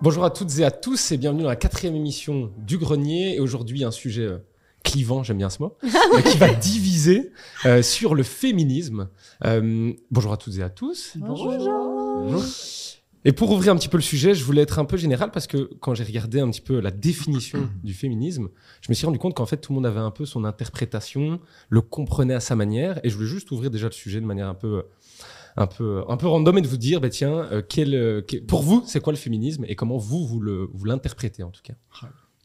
Bonjour à toutes et à tous et bienvenue dans la quatrième émission du Grenier. Et aujourd'hui, un sujet euh, clivant, j'aime bien ce mot, euh, qui va diviser euh, sur le féminisme. Euh, bonjour à toutes et à tous. Bonjour. Bonjour. Et pour ouvrir un petit peu le sujet, je voulais être un peu général parce que quand j'ai regardé un petit peu la définition du féminisme, je me suis rendu compte qu'en fait tout le monde avait un peu son interprétation, le comprenait à sa manière. Et je voulais juste ouvrir déjà le sujet de manière un peu un peu, un peu random et de vous dire, bah, tiens, euh, quel, euh, quel- pour vous, c'est quoi le féminisme et comment vous, vous le- vous l'interprétez en tout cas?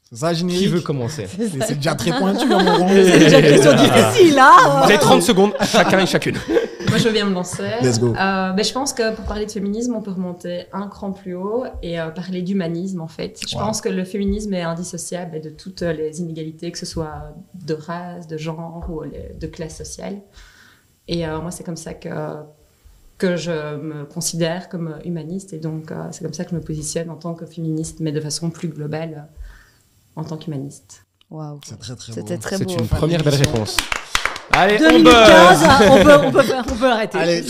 C'est ça, Qui veut commencer? C'est déjà très pointu, hein, mon. C'est déjà une question difficile, hein avez 30 secondes, chacun et chacune. Moi, je veux bien me lancer. Let's go. Euh, ben, je pense que pour parler de féminisme, on peut remonter un cran plus haut et euh, parler d'humanisme, en fait. Je Wow. pense que le féminisme est indissociable de toutes les inégalités, que ce soit de race, de genre ou de classe sociale. Et euh, moi, c'est comme ça que, que je me considère comme humaniste. Et donc, euh, c'est comme ça que je me positionne en tant que féministe, mais de façon plus globale, euh, en tant qu'humaniste. Waouh. C'est très très beau. C'était C'est une première belle réponse. Allez, on 2015, buzz hein, on peut, on peut, on peut arrêter. Allez,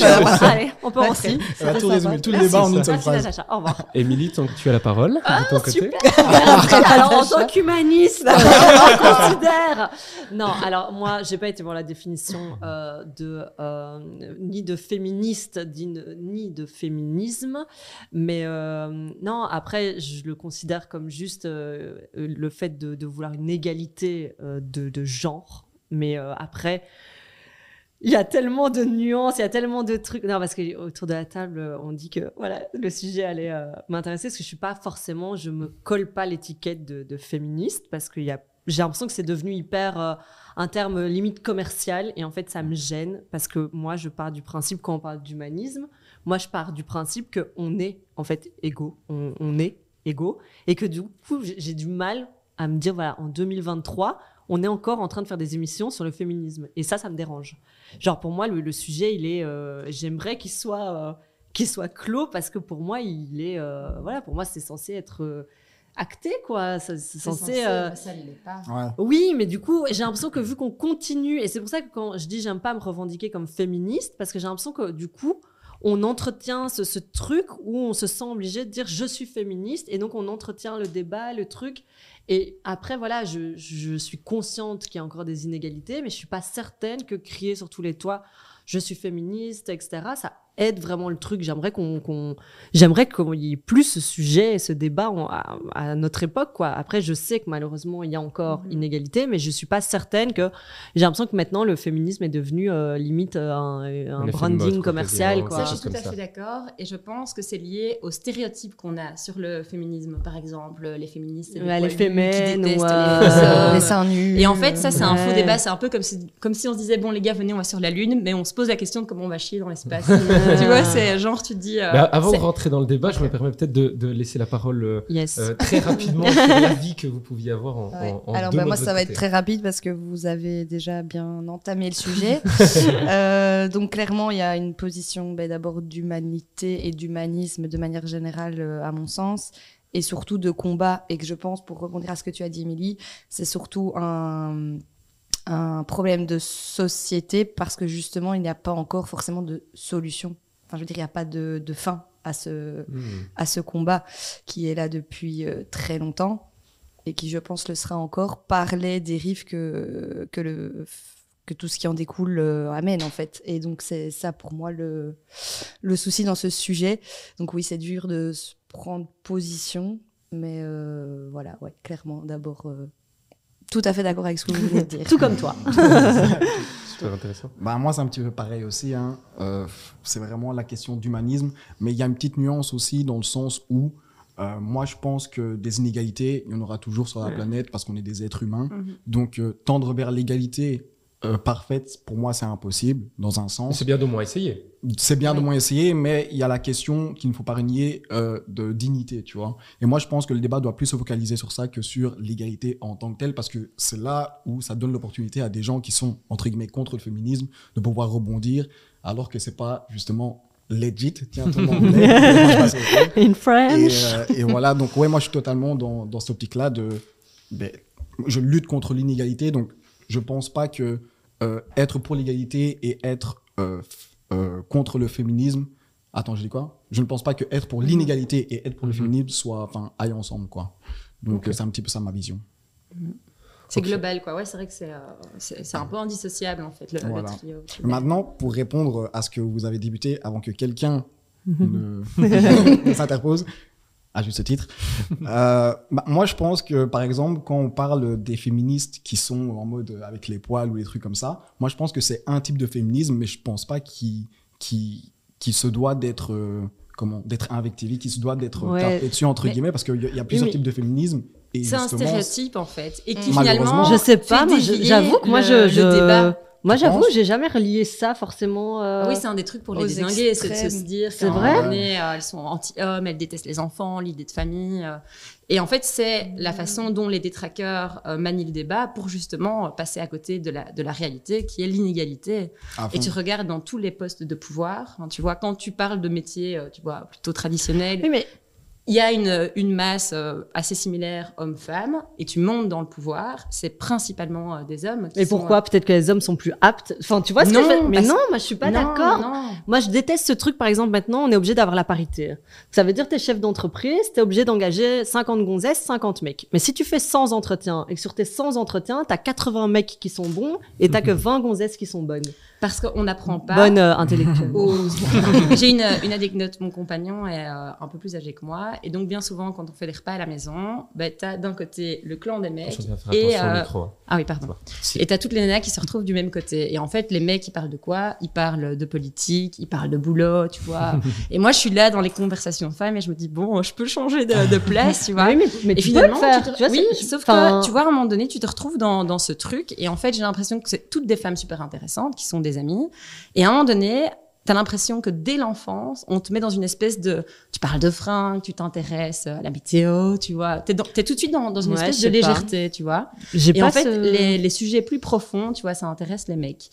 on peut rentrer. Ça va tout résumer, tout le débat en une Merci, seule phrase. Natacha. Au revoir. Émilie, tant que tu as la parole, de ton côté. alors, en tant qu'humaniste, on considère. Non, alors moi, j'ai pas été voir la définition euh, de euh, ni de féministe ni de- ni de féminisme, mais euh, non. Après, je le considère comme juste euh, le fait de, de vouloir une égalité euh, de, de genre. Mais euh, après. Il y a tellement de nuances, il y a tellement de trucs. Non, parce que autour de la table, euh, on dit que voilà, le sujet allait euh, m'intéresser parce que je suis pas forcément, je me colle pas l'étiquette de, féministe parce que y a, j'ai l'impression que c'est devenu hyper un terme limite commercial et en fait ça me gêne parce que moi je pars du principe quand on parle d'humanisme, moi je pars du principe que on est en fait égaux, on, on est égaux et que du coup j'ai du mal à me dire voilà en 2023 on est encore en train de faire des émissions sur le féminisme et ça ça me dérange. Genre pour moi le, le sujet il est euh, j'aimerais qu'il soit euh, qu'il soit clos parce que pour moi il est euh, voilà pour moi c'est censé être euh, acté quoi Ça- c'est censé, euh, ça ne l'est pas. Ouais. oui, mais du coup, j'ai l'impression que vu qu'on continue, et c'est pour ça que quand je dis j'aime pas me revendiquer comme féministe, parce que j'ai l'impression que du coup, on entretient ce, ce truc où on se sent obligé de dire je suis féministe, et donc on entretient le débat, le truc. Et après, voilà, je, suis consciente qu'il y a encore des inégalités, mais je suis pas certaine que crier sur tous les toits je suis féministe, etc., ça aide vraiment le truc. J'aimerais qu'on, qu'on- j'aimerais qu'il y ait plus ce sujet, ce débat en- à, à notre époque, quoi. Après, je sais que malheureusement, il y a encore Mhm. inégalité, mais je suis pas certaine que, j'ai l'impression que maintenant, le féminisme est devenu, euh, limite, euh, un, branding mode, commercial, quoi. Ça, je suis tout à fait d'accord. Et je pense que c'est lié aux stéréotypes qu'on a sur le féminisme. Par exemple, les féministes, Ouais, les qui fémènes, ou, les euh, les seins nus. Et en fait, ça, c'est un faux débat. C'est un peu comme si, comme si on se disait, bon, les gars, venez, on va sur la Lune, mais on se pose la question de comment on va chier dans l'espace. tu vois, c'est genre, tu te dis. euh, Bah, avant de rentrer dans le débat, je me permets peut-être de, de laisser la parole euh, Yes. euh, très rapidement sur l'avis que vous pouviez avoir en, Ouais. en, en Alors deux bah, moi ça va être très rapide parce que vous avez déjà bien entamé le sujet. Euh, donc clairement il y a une position bah, d'abord d'humanité et d'humanisme de manière générale euh, à mon sens et surtout de combat et que je pense pour rebondir à ce que tu as dit Émilie c'est surtout un un problème de société parce que justement il n'y a pas encore forcément de solution. Enfin je veux dire il n'y a pas de, de fin à ce Hmm. à ce combat qui est là depuis euh, très longtemps et qui, je pense, le sera encore par les dérives que, que, le, que tout ce qui en découle euh, amène, en fait. Et donc, c'est ça, pour moi, le, le souci dans ce sujet. Donc, oui, c'est dur de se prendre position, mais euh, voilà, ouais, clairement, d'abord, euh, tout à fait d'accord avec ce que vous venez de dire. Tout comme toi. Super intéressant. Bah, moi, c'est un petit peu pareil aussi. Hein. Euh, c'est vraiment la question d'humanisme. Mais il y a une petite nuance aussi dans le sens où euh, moi, je pense que des inégalités, il y en aura toujours sur la Ouais. planète parce qu'on est des êtres humains. Mhm. Donc, euh, tendre vers l'égalité euh, parfaite, pour moi, c'est impossible, dans un sens. C'est bien d'au moins essayer. C'est bien de moins essayer, mais il y a la question qu'il ne faut pas renier euh, de dignité, tu vois. Et moi, je pense que le débat doit plus se focaliser sur ça que sur l'égalité en tant que telle, parce que c'est là où ça donne l'opportunité à des gens qui sont, entre guillemets, contre le féminisme, de pouvoir rebondir, alors que c'est pas, justement, legit. Tiens, au anglais. In et, French. euh, et voilà, donc ouais, moi je suis totalement dans, dans cette optique-là de. ben, je lutte contre l'inégalité, donc je pense pas que euh, être pour l'égalité et être euh, euh, contre le féminisme Attends, je dis quoi? Je ne pense pas que être pour l'inégalité et être pour le Mhm. féminisme soit, enfin, aillent ensemble, quoi. Donc, c'est un petit peu ça ma vision. C'est global, quoi. Ouais, c'est vrai que c'est euh, c'est c'est un peu indissociable, en fait, le, le Voilà. trio. Maintenant, pour répondre à ce que vous avez débuté avant que quelqu'un Mhm. ne, ne s'interpose, à juste titre, euh, bah, moi je pense que par exemple, quand on parle des féministes qui sont en mode avec les poils ou les trucs comme ça, moi je pense que c'est un type de féminisme, mais je pense pas qu'il qui, qui se doit d'être. euh, Comment D'être invectivé, qui se doit d'être Ouais. tapé dessus, entre Mais- guillemets, parce qu'il y, y a plusieurs mais- types de féminisme. C'est un stéréotype, en fait. Et qui, finalement. Je sais pas, dévier j'avoue que moi, le- je, le je- débat. Moi, j'avoue, j'ai jamais relié ça forcément. euh, Oui, c'est un des trucs pour les désinguer, c'est de se dire C'est vrai donné, euh, elles sont anti-hommes, elles détestent les enfants, l'idée de famille. euh. Et en fait, c'est la façon dont les détraqueurs euh, manient le débat pour justement euh, passer à côté de la, de la réalité qui est l'inégalité. Et tu regardes dans tous les postes de pouvoir, hein, tu vois, quand tu parles de métiers, euh, tu vois, plutôt traditionnels, Oui, mais il y a une, une masse euh, assez similaire homme-femme, et tu montes dans le pouvoir, c'est principalement euh, des hommes. Qui sont, pourquoi? Peut-être que les hommes sont plus aptes. Enfin, tu vois ce Non, que je veux- Mais non, moi, je suis pas d'accord. Moi, je déteste ce truc, par exemple, maintenant, on est obligé d'avoir la parité. Ça veut dire, t'es chef d'entreprise, t'es obligé d'engager 50 gonzesses, 50 mecs. Mais si tu fais 100 entretiens, et que sur tes 100 entretiens, t'as 80 mecs qui sont bons, et t'as que 20 gonzesses qui sont bonnes. Parce qu'on n'apprend pas. Bonne euh, intellectuelle. aux- J'ai une, une anecdote. Mon compagnon est euh, un peu plus âgé que moi. Et donc, bien souvent, quand on fait les repas à la maison, bah, tu as d'un côté le clan des mecs. Et, euh, micro. hein. Ah oui, pardon. Si. Et tu as toutes les nanas qui se retrouvent du même côté. Et en fait, les mecs, ils parlent de quoi? Ils parlent de politique, ils parlent de boulot, tu vois. et moi, je suis là dans les conversations de femmes et je me dis, bon, je peux changer de, de place, tu vois. Oui, mais, mais Et tu peux le finalement, faire. tu te- tu vois, oui, sauf enfin, que tu vois, à un moment donné, tu te retrouves dans, dans ce truc. Et en fait, j'ai l'impression que c'est toutes des femmes super intéressantes qui sont des amies. Et à un moment donné, tu as l'impression que dès l'enfance, on te met dans une espèce de. Tu parles de fringues, tu t'intéresses à la météo, tu vois. Tu es, tout de suite dans, dans une Ouais, espèce de pas. légèreté, tu vois. J'ai Et pas en fait, ce- les, les sujets plus profonds, tu vois, ça intéresse les mecs.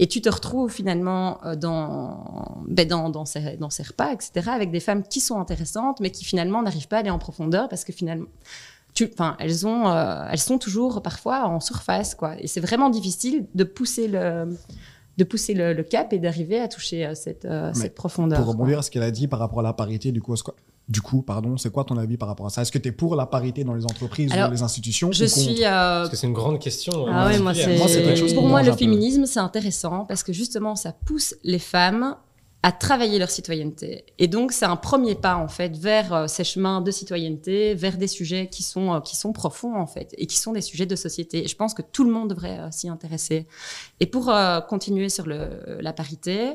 Et tu te retrouves finalement euh, dans, ben, dans, dans, ces, dans ces repas, etc., avec des femmes qui sont intéressantes, mais qui finalement n'arrivent pas à aller en profondeur parce que finalement, tu, enfin, elles, ont, euh, elles sont toujours parfois en surface, quoi. Et c'est vraiment difficile de pousser le, de pousser le, le cap et d'arriver à toucher euh, cette, euh, cette profondeur. Pour rebondir à ce qu'elle a dit par rapport à la parité, du coup, du pardon, c'est quoi ton avis par rapport à ça? Est-ce que tu es pour la parité dans les entreprises ou dans les institutions Je suis. euh, Parce que c'est une grande question. Ah ouais, moi, particulière. c'est- Moi, c'est quelque chose Pour moi, le féminisme, c'est intéressant parce que justement, ça pousse les femmes à travailler leur citoyenneté. Et donc, c'est un premier pas, en fait, vers euh, ces chemins de citoyenneté, vers des sujets qui sont, euh, qui sont profonds, en fait, et qui sont des sujets de société. Et je pense que tout le monde devrait euh, s'y intéresser. Et pour continuer sur le, la parité,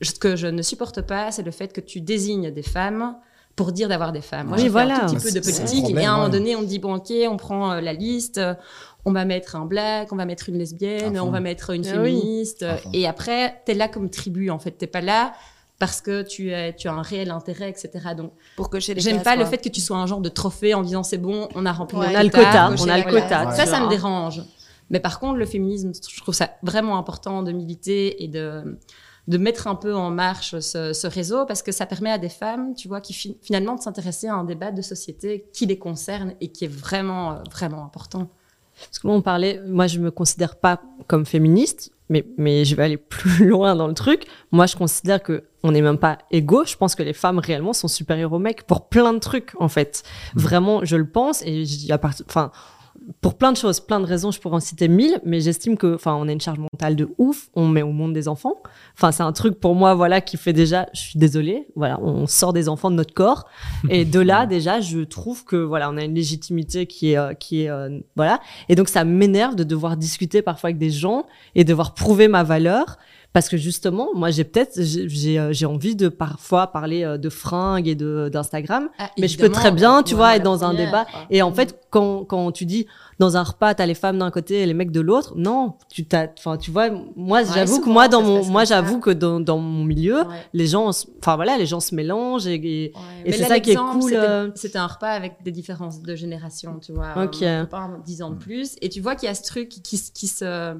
ce que je ne supporte pas, c'est le fait que tu désignes des femmes pour dire d'avoir des femmes. Moi, Oui, j'ai fait voilà. un tout petit peu de politique, et à un moment donné, on dit, bon, ok, on prend la liste, on va mettre un black, on va mettre une lesbienne, on va mettre une Ah oui. féministe. Et après, tu es là comme tribu, en fait. Tu pas là parce que tu, es, tu as un réel intérêt, etc. Donc, pour cocher les j'aime pas le fait que tu sois un genre de trophée en disant c'est bon, on a rempli Ouais. On a le quota, cocher on a le quota, Ça, ça me dérange. Mais par contre, le féminisme, je trouve ça vraiment important de militer et de, de mettre un peu en marche ce, ce réseau parce que ça permet à des femmes, tu vois, qui fi- finalement de s'intéresser à un débat de société qui les concerne et qui est vraiment, euh, vraiment important. Parce que là, on parlait, moi, je me considère pas comme féministe, mais, mais je vais aller plus loin dans le truc. Moi, je considère que on n'est même pas égaux. Je pense que les femmes réellement sont supérieures aux mecs pour plein de trucs, en fait. Vraiment, je le pense et j'y appart- enfin, pour plein de choses, plein de raisons, je pourrais en citer mille, mais j'estime que, enfin, on a une charge mentale de ouf, on met au monde des enfants. Enfin, c'est un truc pour moi, voilà, qui fait déjà, je suis désolée, voilà, on sort des enfants de notre corps. Et de là, déjà, je trouve que, voilà, on a une légitimité qui est, euh, qui est, euh, voilà. Et donc, ça m'énerve de devoir discuter parfois avec des gens et devoir prouver ma valeur. Parce que justement, moi, j'ai peut-être, j'ai- j'ai euh, envie de parfois parler euh, de fringues et de d'Instagram, Ah, mais je peux très bien, tu vois, être dans un débat. Et Mm. en fait, quand, quand tu dis dans un repas, t'as les femmes d'un côté et les mecs de l'autre, non, tu t'as, enfin, tu vois, moi, j'avoue que moi, dans mon, moi, j'avoue que dans, dans mon milieu, Ouais. les gens, se- enfin voilà, les gens se mélangent et, et- Et Mais c'est ça qui est cool, c'était- euh. C'était un repas avec des différences de génération, tu vois. Ok. Mon copain, 10 ans de plus. Et tu vois qu'il y a ce truc qui, qui, qui se.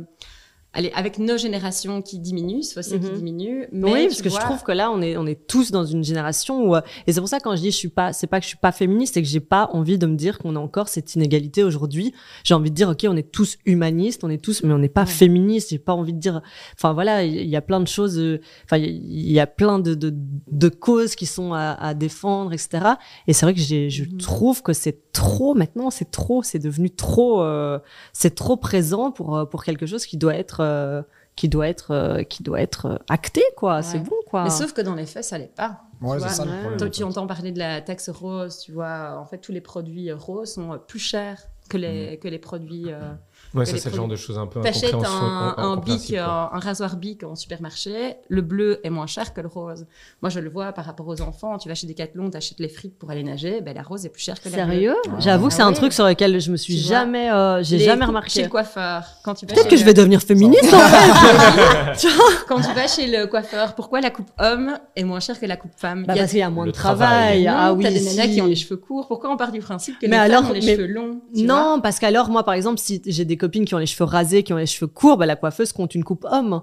Allez, avec nos générations qui diminuent, ce fossé qui Mhm. diminue. Mais oui, parce que vois- je trouve que là, on est, on est tous dans une génération où, euh, et c'est pour ça quand je dis je suis pas, c'est pas que je suis pas féministe, c'est que j'ai pas envie de me dire qu'on a encore cette inégalité aujourd'hui. J'ai envie de dire, ok, on est tous humanistes, on est tous, mais on n'est pas Ouais. féministes. J'ai pas envie de dire, enfin voilà, il y, a plein de choses, euh, enfin il y, a plein de, de, de causes qui sont à, à défendre, etc. Et c'est vrai que j'ai, je Mhm. trouve que c'est trop maintenant, c'est trop, c'est devenu trop, euh, c'est trop présent pour euh, pour quelque chose qui doit être euh, qui doit être euh, qui doit être euh, acté quoi. C'est bon quoi. Mais sauf que dans les faits, ça l'est pas. Ouais, Tu c'est vois, ça le problème. Toi, tu entends parler de la taxe rose, tu vois. En fait, tous les produits roses sont plus chers que les, Mm. que les produits. euh, Ouais, ça, c'est le genre de choses un peu T'achètes un, un, bic, quoi. un, un rasoir bic en supermarché, le bleu est moins cher que le rose. Moi, je le vois par rapport aux enfants. Tu vas chez Decathlon, t'achètes les frites pour aller nager, ben, la rose est plus chère que la bleue. Sérieux? Ouais. J'avoue que c'est Ah un truc sur lequel je me suis Tu jamais, euh, j'ai Les jamais remarqué. Chez le coiffeur, quand tu vas Peut-être chez que je le- vais devenir féministe. en fait. Quand tu vas chez le coiffeur, pourquoi la coupe homme est moins chère que la coupe femme? Bah, Il y a parce qu'il y a moins le de travail. travail. ah oui. t'as des nanas si. qui ont les cheveux courts. Pourquoi on part du principe que les femmes ont les cheveux longs Non, parce qu'alors, moi, par exemple, si j'ai des copines qui ont les cheveux rasés, qui ont les cheveux courts, bah, la coiffeuse compte une coupe homme.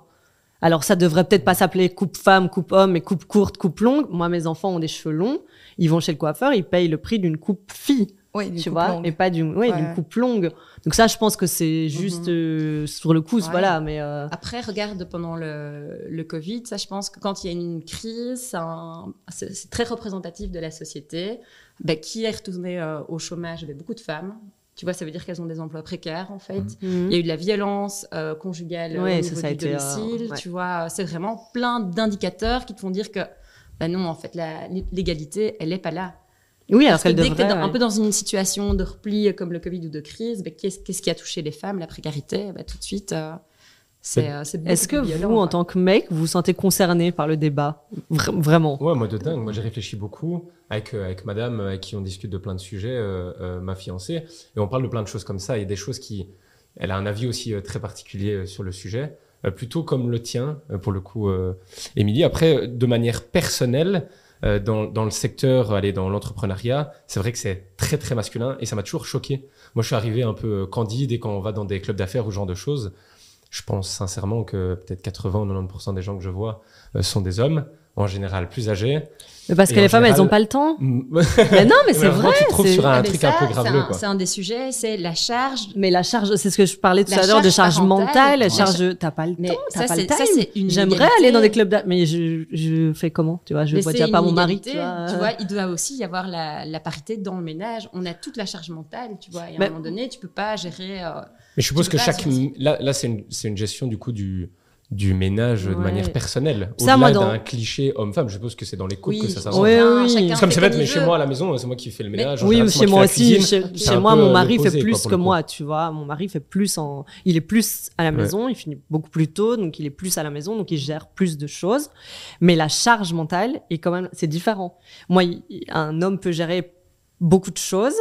Alors, ça devrait peut-être pas s'appeler coupe femme, coupe homme, mais coupe courte, coupe longue. Moi, mes enfants ont des cheveux longs. Ils vont chez le coiffeur, ils payent le prix d'une coupe fille, Oui, tu vois, longue. et pas d'une, ouais, Ouais. d'une coupe longue. Donc ça, je pense que c'est juste Mhm. euh, sur le coup, Ouais. voilà, mais euh, Après, regarde pendant le, le Covid, ça, je pense que quand il y a une crise, c'est un- c'est c'est très représentatif de la société. Ben, qui est retourné euh, au chômage? Ben, Beaucoup de femmes. Tu vois, ça veut dire qu'elles ont des emplois précaires, en fait. mhm. Il y a eu de la violence euh, conjugale Ouais, au ça, niveau ça a du été, euh, domicile. ouais. Tu vois, c'est vraiment plein d'indicateurs qui te font dire que, ben non, en fait, l'égalité, elle n'est pas là. oui, alors Parce que dès que tu es un peu dans une situation de repli euh, comme le Covid ou de crise, ben, qu'est-ce qui a touché les femmes La précarité, ben, tout de suite, euh, c'est euh, c'est Est-ce que violent, vous, en tant que mec, vous vous sentez concerné par le débat? Vra- Vraiment? Ouais, moi de dingue. Moi j'ai réfléchi beaucoup avec, euh, avec madame avec qui on discute de plein de sujets, euh, euh, ma fiancée, et on parle de plein de choses comme ça. Il y a des choses qui. Elle a un avis aussi euh, très particulier euh, sur le sujet, euh, plutôt comme le tien, euh, pour le coup, euh, Émilie. Après, de manière personnelle, euh, dans, dans le secteur, allez, dans l'entrepreneuriat, c'est vrai que c'est très très masculin et ça m'a toujours choqué. Moi je suis arrivé un peu candide et quand on va dans des clubs d'affaires ou ce genre de choses, je pense sincèrement que peut-être 80 ou 90% des gens que je vois euh, sont des hommes, en général plus âgés. Mais parce que les femmes, elles général- ont pas le temps. Mais non, mais c'est vrai. tu trouves c'est- sur un Ah, mais truc ça, un peu c'est graveleux. C'est un des sujets, c'est la charge. Mais la charge, c'est ce que je parlais tout à l'heure de charge mentale, la ouais. charge, t'as pas le Mais temps, t'as pas le time. c'est une J'aimerais aller dans des clubs d'art, mais je, je fais comment, tu vois, je Mais vois déjà pas mon mari, tu vois. tu vois, il doit aussi y avoir la, la parité dans le ménage. On a toute la charge mentale, tu vois. Et à Mais- un moment donné, tu peux pas gérer. euh, Mais je suppose que chaque. Là, là c'est une, c'est une gestion du coup du, du ménage de manière personnelle. Au-delà d'un cliché homme-femme, je suppose que c'est dans les couples Oui, que ça. Ouais, oui. chacun C'est comme c'est bête, mais chez moi à la maison, c'est moi qui fais le ménage. Oui, général, chez moi aussi. Chez, moi, mon euh, mari fait quoi, plus que moi, tu vois. Mon mari fait plus en, il est plus à la Ouais. maison, il finit beaucoup plus tôt, donc il est plus à la maison, donc il gère plus de choses. Mais la charge mentale est quand même, c'est différent. Moi, un homme peut gérer beaucoup de choses.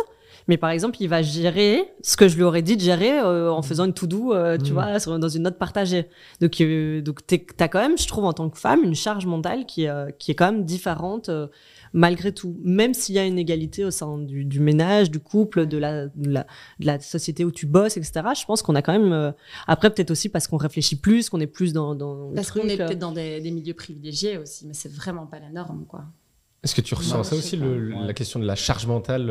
Mais par exemple, il va gérer ce que je lui aurais dit de gérer euh, en faisant une to-do, euh, tu Mm. vois, sur- dans une note partagée. Donc, euh, donc t'as quand même, je trouve, en tant que femme, une charge mentale qui, euh, qui est quand même différente euh, malgré tout. Même s'il y a une égalité au sein du, du ménage, du couple, de la, de, la, de la société où tu bosses, etc. Je pense qu'on a quand même... euh, après, peut-être aussi parce qu'on réfléchit plus, qu'on est plus dans, Parce qu'on est peut-être dans des, des milieux privilégiés aussi, mais c'est vraiment pas la norme, quoi. Est-ce que tu ressens Ouais, ça aussi, le- la question de la charge mentale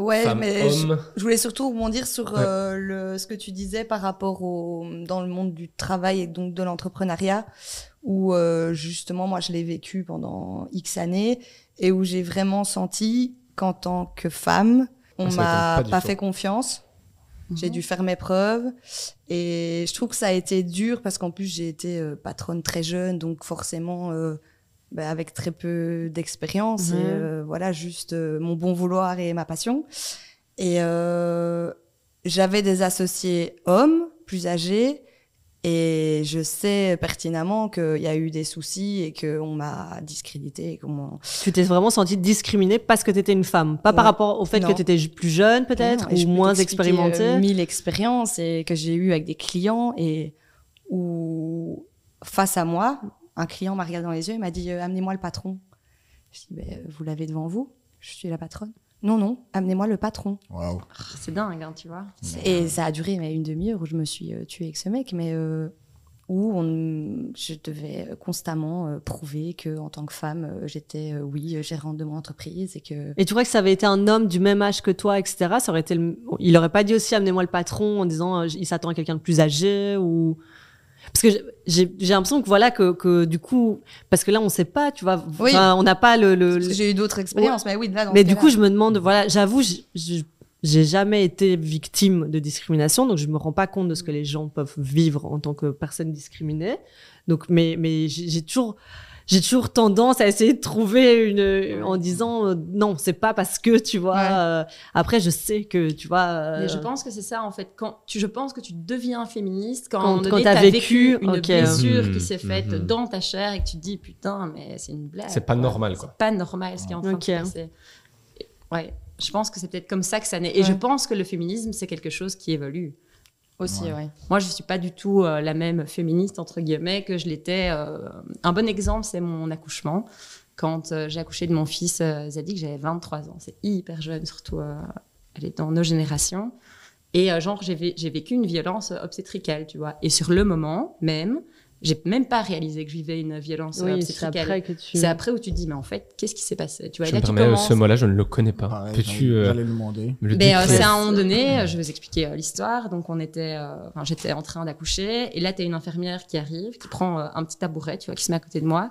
Ouais, mais je, voulais surtout rebondir sur Ouais. euh, le, ce que tu disais par rapport au dans le monde du travail et donc de l'entrepreneuriat, où euh, justement moi je l'ai vécu pendant X années et où j'ai vraiment senti qu'en tant que femme, on Ah, m'a pas fait confiance. J'ai Mhm. dû faire mes preuves et je trouve que ça a été dur parce qu'en plus j'ai été euh, patronne très jeune, donc forcément euh, bah, avec très peu d'expérience Mhm. et euh, voilà juste euh, mon bon vouloir et ma passion. Et euh, j'avais des associés hommes plus âgés et je sais pertinemment qu'il y a eu des soucis et qu'on m'a discrédité et Tu t'es vraiment sentie discriminée parce que tu étais une femme, pas par rapport au fait Non. que tu étais plus jeune peut-être je ou peux moins t'expliquer, expérimentée? euh, mille expériences et que j'ai eu avec des clients et où face à moi, un client m'a regardé dans les yeux et m'a dit euh, amenez-moi le patron. Je dis euh, vous l'avez devant vous, je suis la patronne. Non non, amenez-moi le patron. Waouh. C'est dingue, hein, tu vois. Et ça a duré mais une demi-heure où je me suis euh, tuée avec ce mec, mais euh, où on, je devais constamment euh, prouver que en tant que femme, euh, j'étais euh, oui gérante de mon entreprise et que Et tu crois que ça avait été un homme du même âge que toi, etc. Ça aurait été, le- il aurait pas dit aussi amenez-moi le patron en disant euh, il s'attend à quelqu'un de plus âgé ou parce que j'ai l'impression que voilà que, que du coup parce que là on sait pas tu vois Oui. on n'a pas le, le, Parce le- que J'ai eu d'autres expériences, mais oui, là, dans mais du coup je me demande voilà j'avoue j'ai jamais été victime de discrimination donc je me rends pas compte de ce que les gens peuvent vivre en tant que personne discriminée. Donc mais mais j'ai toujours j'ai toujours tendance à essayer de trouver une en disant euh, non c'est pas parce que tu vois Ouais. euh, après je sais que tu vois euh, Mais je pense que c'est ça en fait. Quand tu, je pense que tu deviens féministe quand, Quand- quand t'as vécu, vécu, une blessure qui s'est faite Mhm. dans ta chair et que tu te dis putain mais c'est une blague. C'est pas quoi. normal, quoi. C'est pas normal ce qui est en train de se passer. Ouais, je pense que c'est peut-être comme ça que ça naît. Et Ouais. je pense que le féminisme c'est quelque chose qui évolue. Aussi, Ouais. ouais. Moi, je suis pas du tout euh, la même féministe entre guillemets que je l'étais. euh, un bon exemple, c'est mon accouchement. Quand euh, j'ai accouché de mon fils euh, Zadig, j'avais 23 ans. C'est hyper jeune, surtout euh, elle est dans nos générations. Et euh, genre, j'ai vé- j'ai vécu une violence obstétricale, tu vois. Et sur le moment même, j'ai même pas réalisé que je vivais une violence euh, oui c'est après que tu C'est après où tu te dis, mais en fait, qu'est-ce qui s'est passé Tu vois, Je là, me tu permets, euh, commences- ce mot-là, je ne le connais pas. Pareil, Peux-tu euh, le demander. le Mais euh, décrire? c'est à un moment donné, euh, je vais vous expliquer euh, l'histoire. Donc on était, euh, enfin j'étais en train d'accoucher et là tu as une infirmière qui arrive, qui prend euh, un petit tabouret, tu vois, qui se met à côté de moi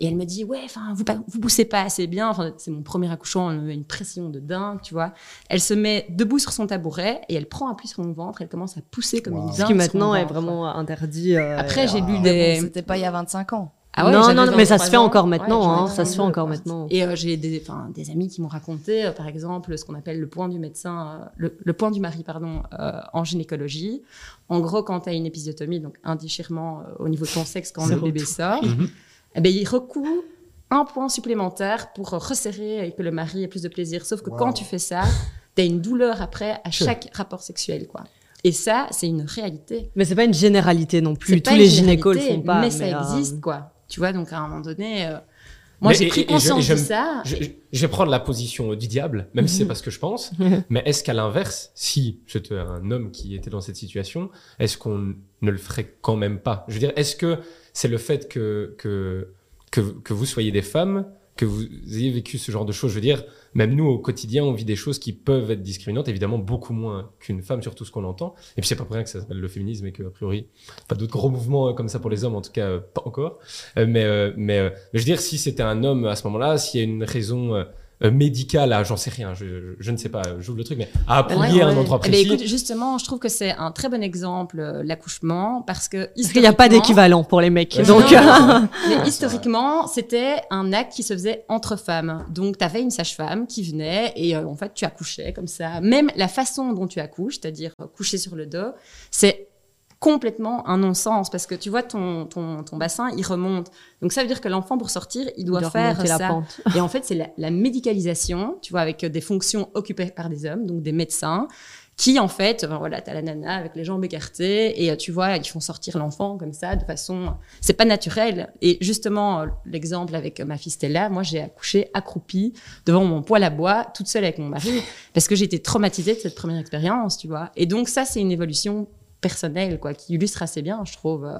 et elle me dit ouais, enfin vous vous poussez pas assez bien. Enfin c'est mon premier accouchement, elle me met une pression de dingue, tu vois. Elle se met debout sur son tabouret et elle prend appui sur mon ventre, elle commence à pousser comme Wow. une dingue. ce qui maintenant est ventre. vraiment interdit euh, Après j'ai lu des. bon, C'était pas il y a 25 ans. Ah ouais, non, non, non, mais ça se 23 fait ans. encore maintenant, hein, ça se fait 32, encore quoi. maintenant. Et euh, j'ai des, des amis qui m'ont raconté, euh, par exemple, ce qu'on appelle le point du médecin, euh, le, le point du mari, pardon, euh, en gynécologie. En gros, quand tu as une épisiotomie, donc un déchirement euh, au niveau de ton sexe quand le bébé sort, Mhm. Eh ben, il recoue un point supplémentaire pour euh, resserrer et que le mari ait plus de plaisir. Sauf que Wow. quand tu fais ça, tu as une douleur après à Sure. chaque rapport sexuel, quoi. Et ça, c'est une réalité. Mais c'est pas une généralité non plus. Tous pas les gynécos le font pas. Mais, ça euh, existe, quoi. Tu vois, donc à un moment donné, euh, moi Mais- j'ai et- pris et je- conscience et j'aime- de ça. Je, je- je vais prendre la position du diable, même si c'est pas ce que je pense. Mais est-ce qu'à l'inverse, si j'étais un homme qui était dans cette situation, est-ce qu'on ne le ferait quand même pas? Je veux dire, est-ce que c'est le fait que, que, que, que vous soyez des femmes, que vous ayez vécu ce genre de choses Je veux dire, même nous, au quotidien, on vit des choses qui peuvent être discriminantes, évidemment beaucoup moins qu'une femme, surtout ce qu'on entend. Et puis c'est pas pour rien que ça s'appelle le féminisme et qu'a priori, pas d'autres gros mouvements euh, comme ça pour les hommes, en tout cas euh, pas encore. Euh, mais, mais, mais je veux dire, si c'était un homme à ce moment-là, s'il y a une raison euh, médicale, à, j'en sais rien, je, ne sais pas, j'ouvre le truc, mais à appuyer Ouais, un endroit Eh ben, précis. écoute, justement, je trouve que c'est un très bon exemple, euh, l'accouchement, parce que Parce qu'il n'y a pas historiquement- d'équivalent pour les mecs. Ouais. Donc, Non, euh, Mais historiquement, c'était un acte qui se faisait entre femmes. Donc, tu avais une sage-femme qui venait et euh, en fait, tu accouchais comme ça. Même la façon dont tu accouches, c'est-à-dire coucher sur le dos, c'est complètement un non-sens parce que tu vois ton, ton, ton bassin il remonte donc ça veut dire que l'enfant pour sortir il doit de faire remonter la ça pente. et en fait, c'est la, la médicalisation, tu vois, avec euh, des fonctions occupées par des hommes, donc des médecins, qui en fait, ben voilà, t'as la nana avec les jambes écartées, et euh, tu vois, ils font sortir l'enfant comme ça, de façon, c'est pas naturel. Et justement, euh, l'exemple avec ma fille Stella, moi, j'ai accouché accroupie devant mon poêle à bois, toute seule avec mon mari, parce que j'étais traumatisée de cette première expérience, tu vois. Et donc ça, c'est une évolution personnelle, quoi, qui illustre assez bien, je trouve. euh.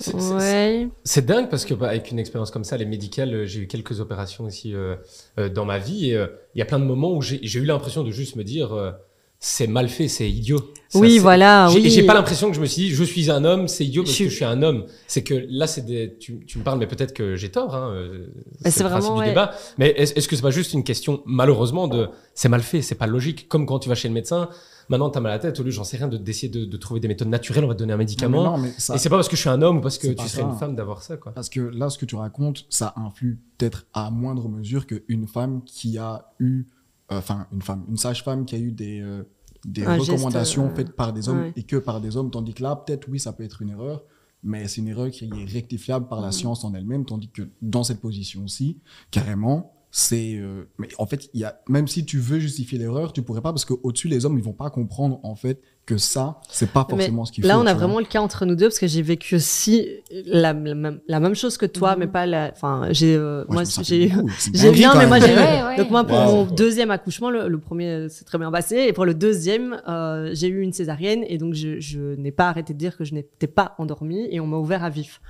C'est- Ouais. Dingue parce que bah, avec une expérience comme ça, les médicales, euh, j'ai eu quelques opérations aussi euh, euh, dans ma vie et euh, il y a plein de moments où j'ai eu l'impression de juste me dire euh, c'est mal fait, c'est idiot. Ça, Oui, voilà. J'ai oui. j'ai pas l'impression que je me suis dit je suis un homme, c'est idiot parce Je suis- que je suis un homme. C'est que là c'est des tu, tu me parles mais peut-être que j'ai tort hein, euh, Bah, c'est vraiment, du ouais. débat. Mais est-ce est-ce que c'est pas juste une question malheureusement de c'est mal fait, c'est pas logique comme quand tu vas chez le médecin, maintenant t'as mal à la tête au lieu j'en sais rien de d'essayer de, de trouver des méthodes naturelles, on va te donner un Non, mais médicament. non, mais ça- Et c'est pas parce que je suis un homme ou parce que tu serais ça. une femme d'avoir ça quoi. Parce que là, ce que tu racontes, ça influe peut-être à moindre mesure qu'une femme qui a eu, euh, enfin, une femme, une sage-femme qui a eu des, euh, des Un geste, recommandations euh, faites par des hommes ouais. et que par des hommes, tandis que là, peut-être, oui, ça peut être une erreur, mais c'est une erreur qui est rectifiable par la Mm. science en elle-même, tandis que dans cette position-ci, carrément, c'est. euh, mais en fait, il y a, même si tu veux justifier l'erreur, tu pourrais pas, parce qu'au-dessus, les hommes, ils vont pas comprendre, en fait, que ça, c'est pas Mais forcément ce qu'il Là, faut. on a vraiment le cas entre nous deux parce que j'ai vécu aussi la, la même- la même chose que toi, Mhm. mais pas la. Enfin, j'ai. euh, Moi, j'ai. J'ai quand mais moi j'ai. Ouais, ouais. Donc moi pour Wow. mon deuxième accouchement, le, le premier s'est très bien passé, et pour le deuxième, euh, j'ai eu une césarienne, et donc je, je n'ai pas arrêté de dire que je n'étais pas endormie, et on m'a ouvert à vif.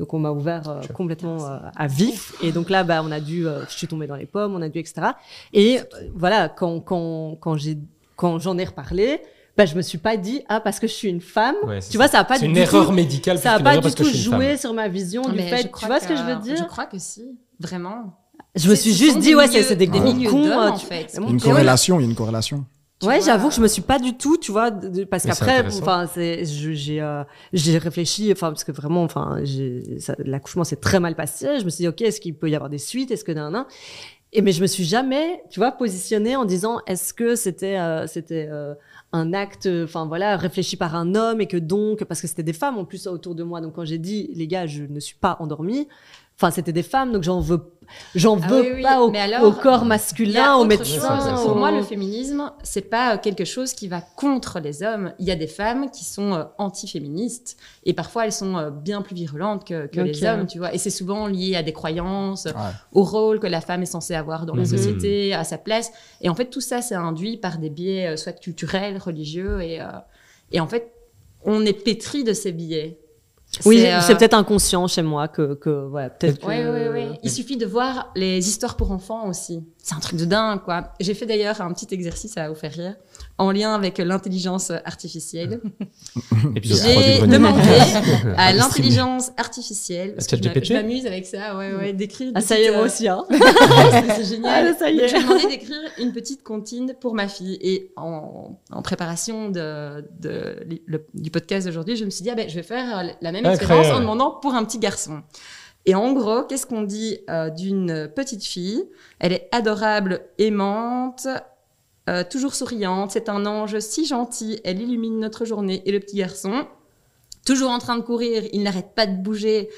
Donc on m'a ouvert euh, complètement euh, à vif, et donc là, bah, on a dû, euh, je suis tombée dans les pommes, on a dû, etc. Et euh, voilà, quand quand quand j'ai quand j'en ai reparlé. bah, je me suis pas dit, ah, parce que je suis une femme. Ouais, tu vois, ça a pas C'est du une erreur tout, médicale. ça a pas erreur du tout je joué sur ma vision du fait. je Tu vois ce que je veux Je dire? crois que si, vraiment. Je me C'est- suis juste dit, des ouais, milieux- c'est c'est des des gros cons. d'hommes, en tu- fait. Mais bon, Une corrélation, il y a une corrélation. Ouais, j'avoue que je me suis pas du tout, tu vois, de- parce qu'après, enfin, c'est, j'ai, euh, j'ai réfléchi, enfin, parce que vraiment, enfin, l'accouchement s'est très mal passé. Je me suis dit, ok, est-ce qu'il peut y avoir des suites, est-ce que nan, nan? Et mais je me suis jamais, tu vois, positionnée en disant, est-ce que c'était, euh, c'était euh, un acte, enfin voilà, réfléchi par un homme et que donc, parce que c'était des femmes en plus autour de moi. Donc quand j'ai dit, les gars, je ne suis pas endormie. Enfin, c'était des femmes, donc j'en veux, j'en Ah veux oui, oui, pas au, mais alors, au corps masculin, a aux médecins. Pour moi, le féminisme, c'est pas quelque chose qui va contre les hommes. Il y a des femmes qui sont euh, anti-féministes et parfois elles sont euh, bien plus virulentes que, que les hommes, tu vois. Et c'est souvent lié à des croyances, Ouais. au rôle que la femme est censée avoir dans la Mhm. société, à sa place. Et en fait, tout ça, c'est induit par des biais euh, soit culturels, religieux et, euh, et en fait, on est pétri de ces biais. Oui, euh, c'est peut-être inconscient chez moi que, que ouais, peut-être que... Oui, oui, oui. Il suffit de voir les histoires pour enfants aussi. C'est un truc de dingue, quoi. J'ai fait d'ailleurs un petit exercice à vous faire rire, en lien avec l'intelligence artificielle. 3 du J'ai demandé à l'intelligence artificielle, parce que je m'amuse avec ça, ouais, ouais, d'écrire. Ah, ça y est, moi euh, aussi, hein. c'est- génial. Ah, ça y est. J'ai demandé d'écrire une petite comptine pour ma fille. Et en, en préparation de, de- le- du podcast d'aujourd'hui, je me suis dit, ah ben, je vais faire la même expérience en demandant pour un petit garçon. Et en gros, qu'est-ce qu'on dit euh, d'une petite fille? Elle est adorable, aimante, euh, toujours souriante. C'est un ange si gentil. Elle illumine notre journée. Et le petit garçon, toujours en train de courir, il n'arrête pas de bouger.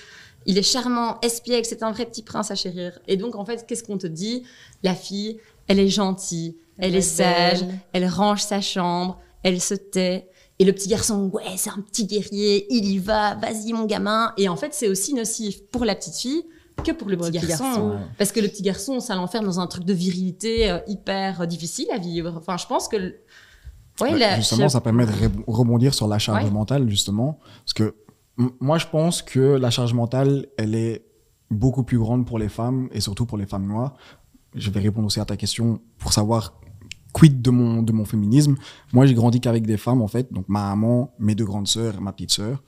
Il est charmant, espiègle, c'est un vrai petit prince à chérir. Et donc, en fait, qu'est-ce qu'on te dit? La fille, elle est gentille, elle, est sage, elle range sa chambre, elle se tait. Et le petit garçon, ouais, c'est un petit guerrier, il y va, vas-y mon gamin. Et en fait, c'est aussi nocif pour la petite fille que pour le Pour petit, garçon. garçon. Ouais. Parce que le petit garçon, ça l'enferme dans un truc de virilité euh, hyper euh, difficile à vivre. Enfin, je pense que... Ouais, la- justement, ça permet de rebondir sur la charge Ouais. mentale, justement. Parce que moi, je pense que la charge mentale, elle est beaucoup plus grande pour les femmes et surtout pour les femmes noires. Je vais répondre aussi à ta question pour savoir quid de mon, de mon féminisme. Moi, j'ai grandi qu'avec des femmes, en fait. Donc, ma maman, mes deux grandes sœurs et ma petite sœur.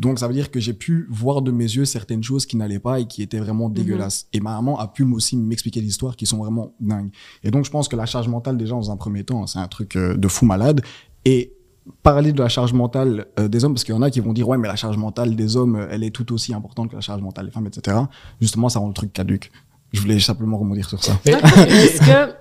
Donc, ça veut dire que j'ai pu voir de mes yeux certaines choses qui n'allaient pas et qui étaient vraiment dégueulasses. Et ma maman a pu aussi m'expliquer des histoires qui sont vraiment dingues. Et donc, je pense que la charge mentale, déjà, dans un premier temps, c'est un truc euh, de fou malade. Et parler de la charge mentale euh, des hommes, parce qu'il y en a qui vont dire, ouais, mais la charge mentale des hommes, euh, elle est tout aussi importante que la charge mentale des femmes, etc. Justement, ça rend le truc caduque. Je voulais simplement rebondir sur ça. Mais- Est-ce que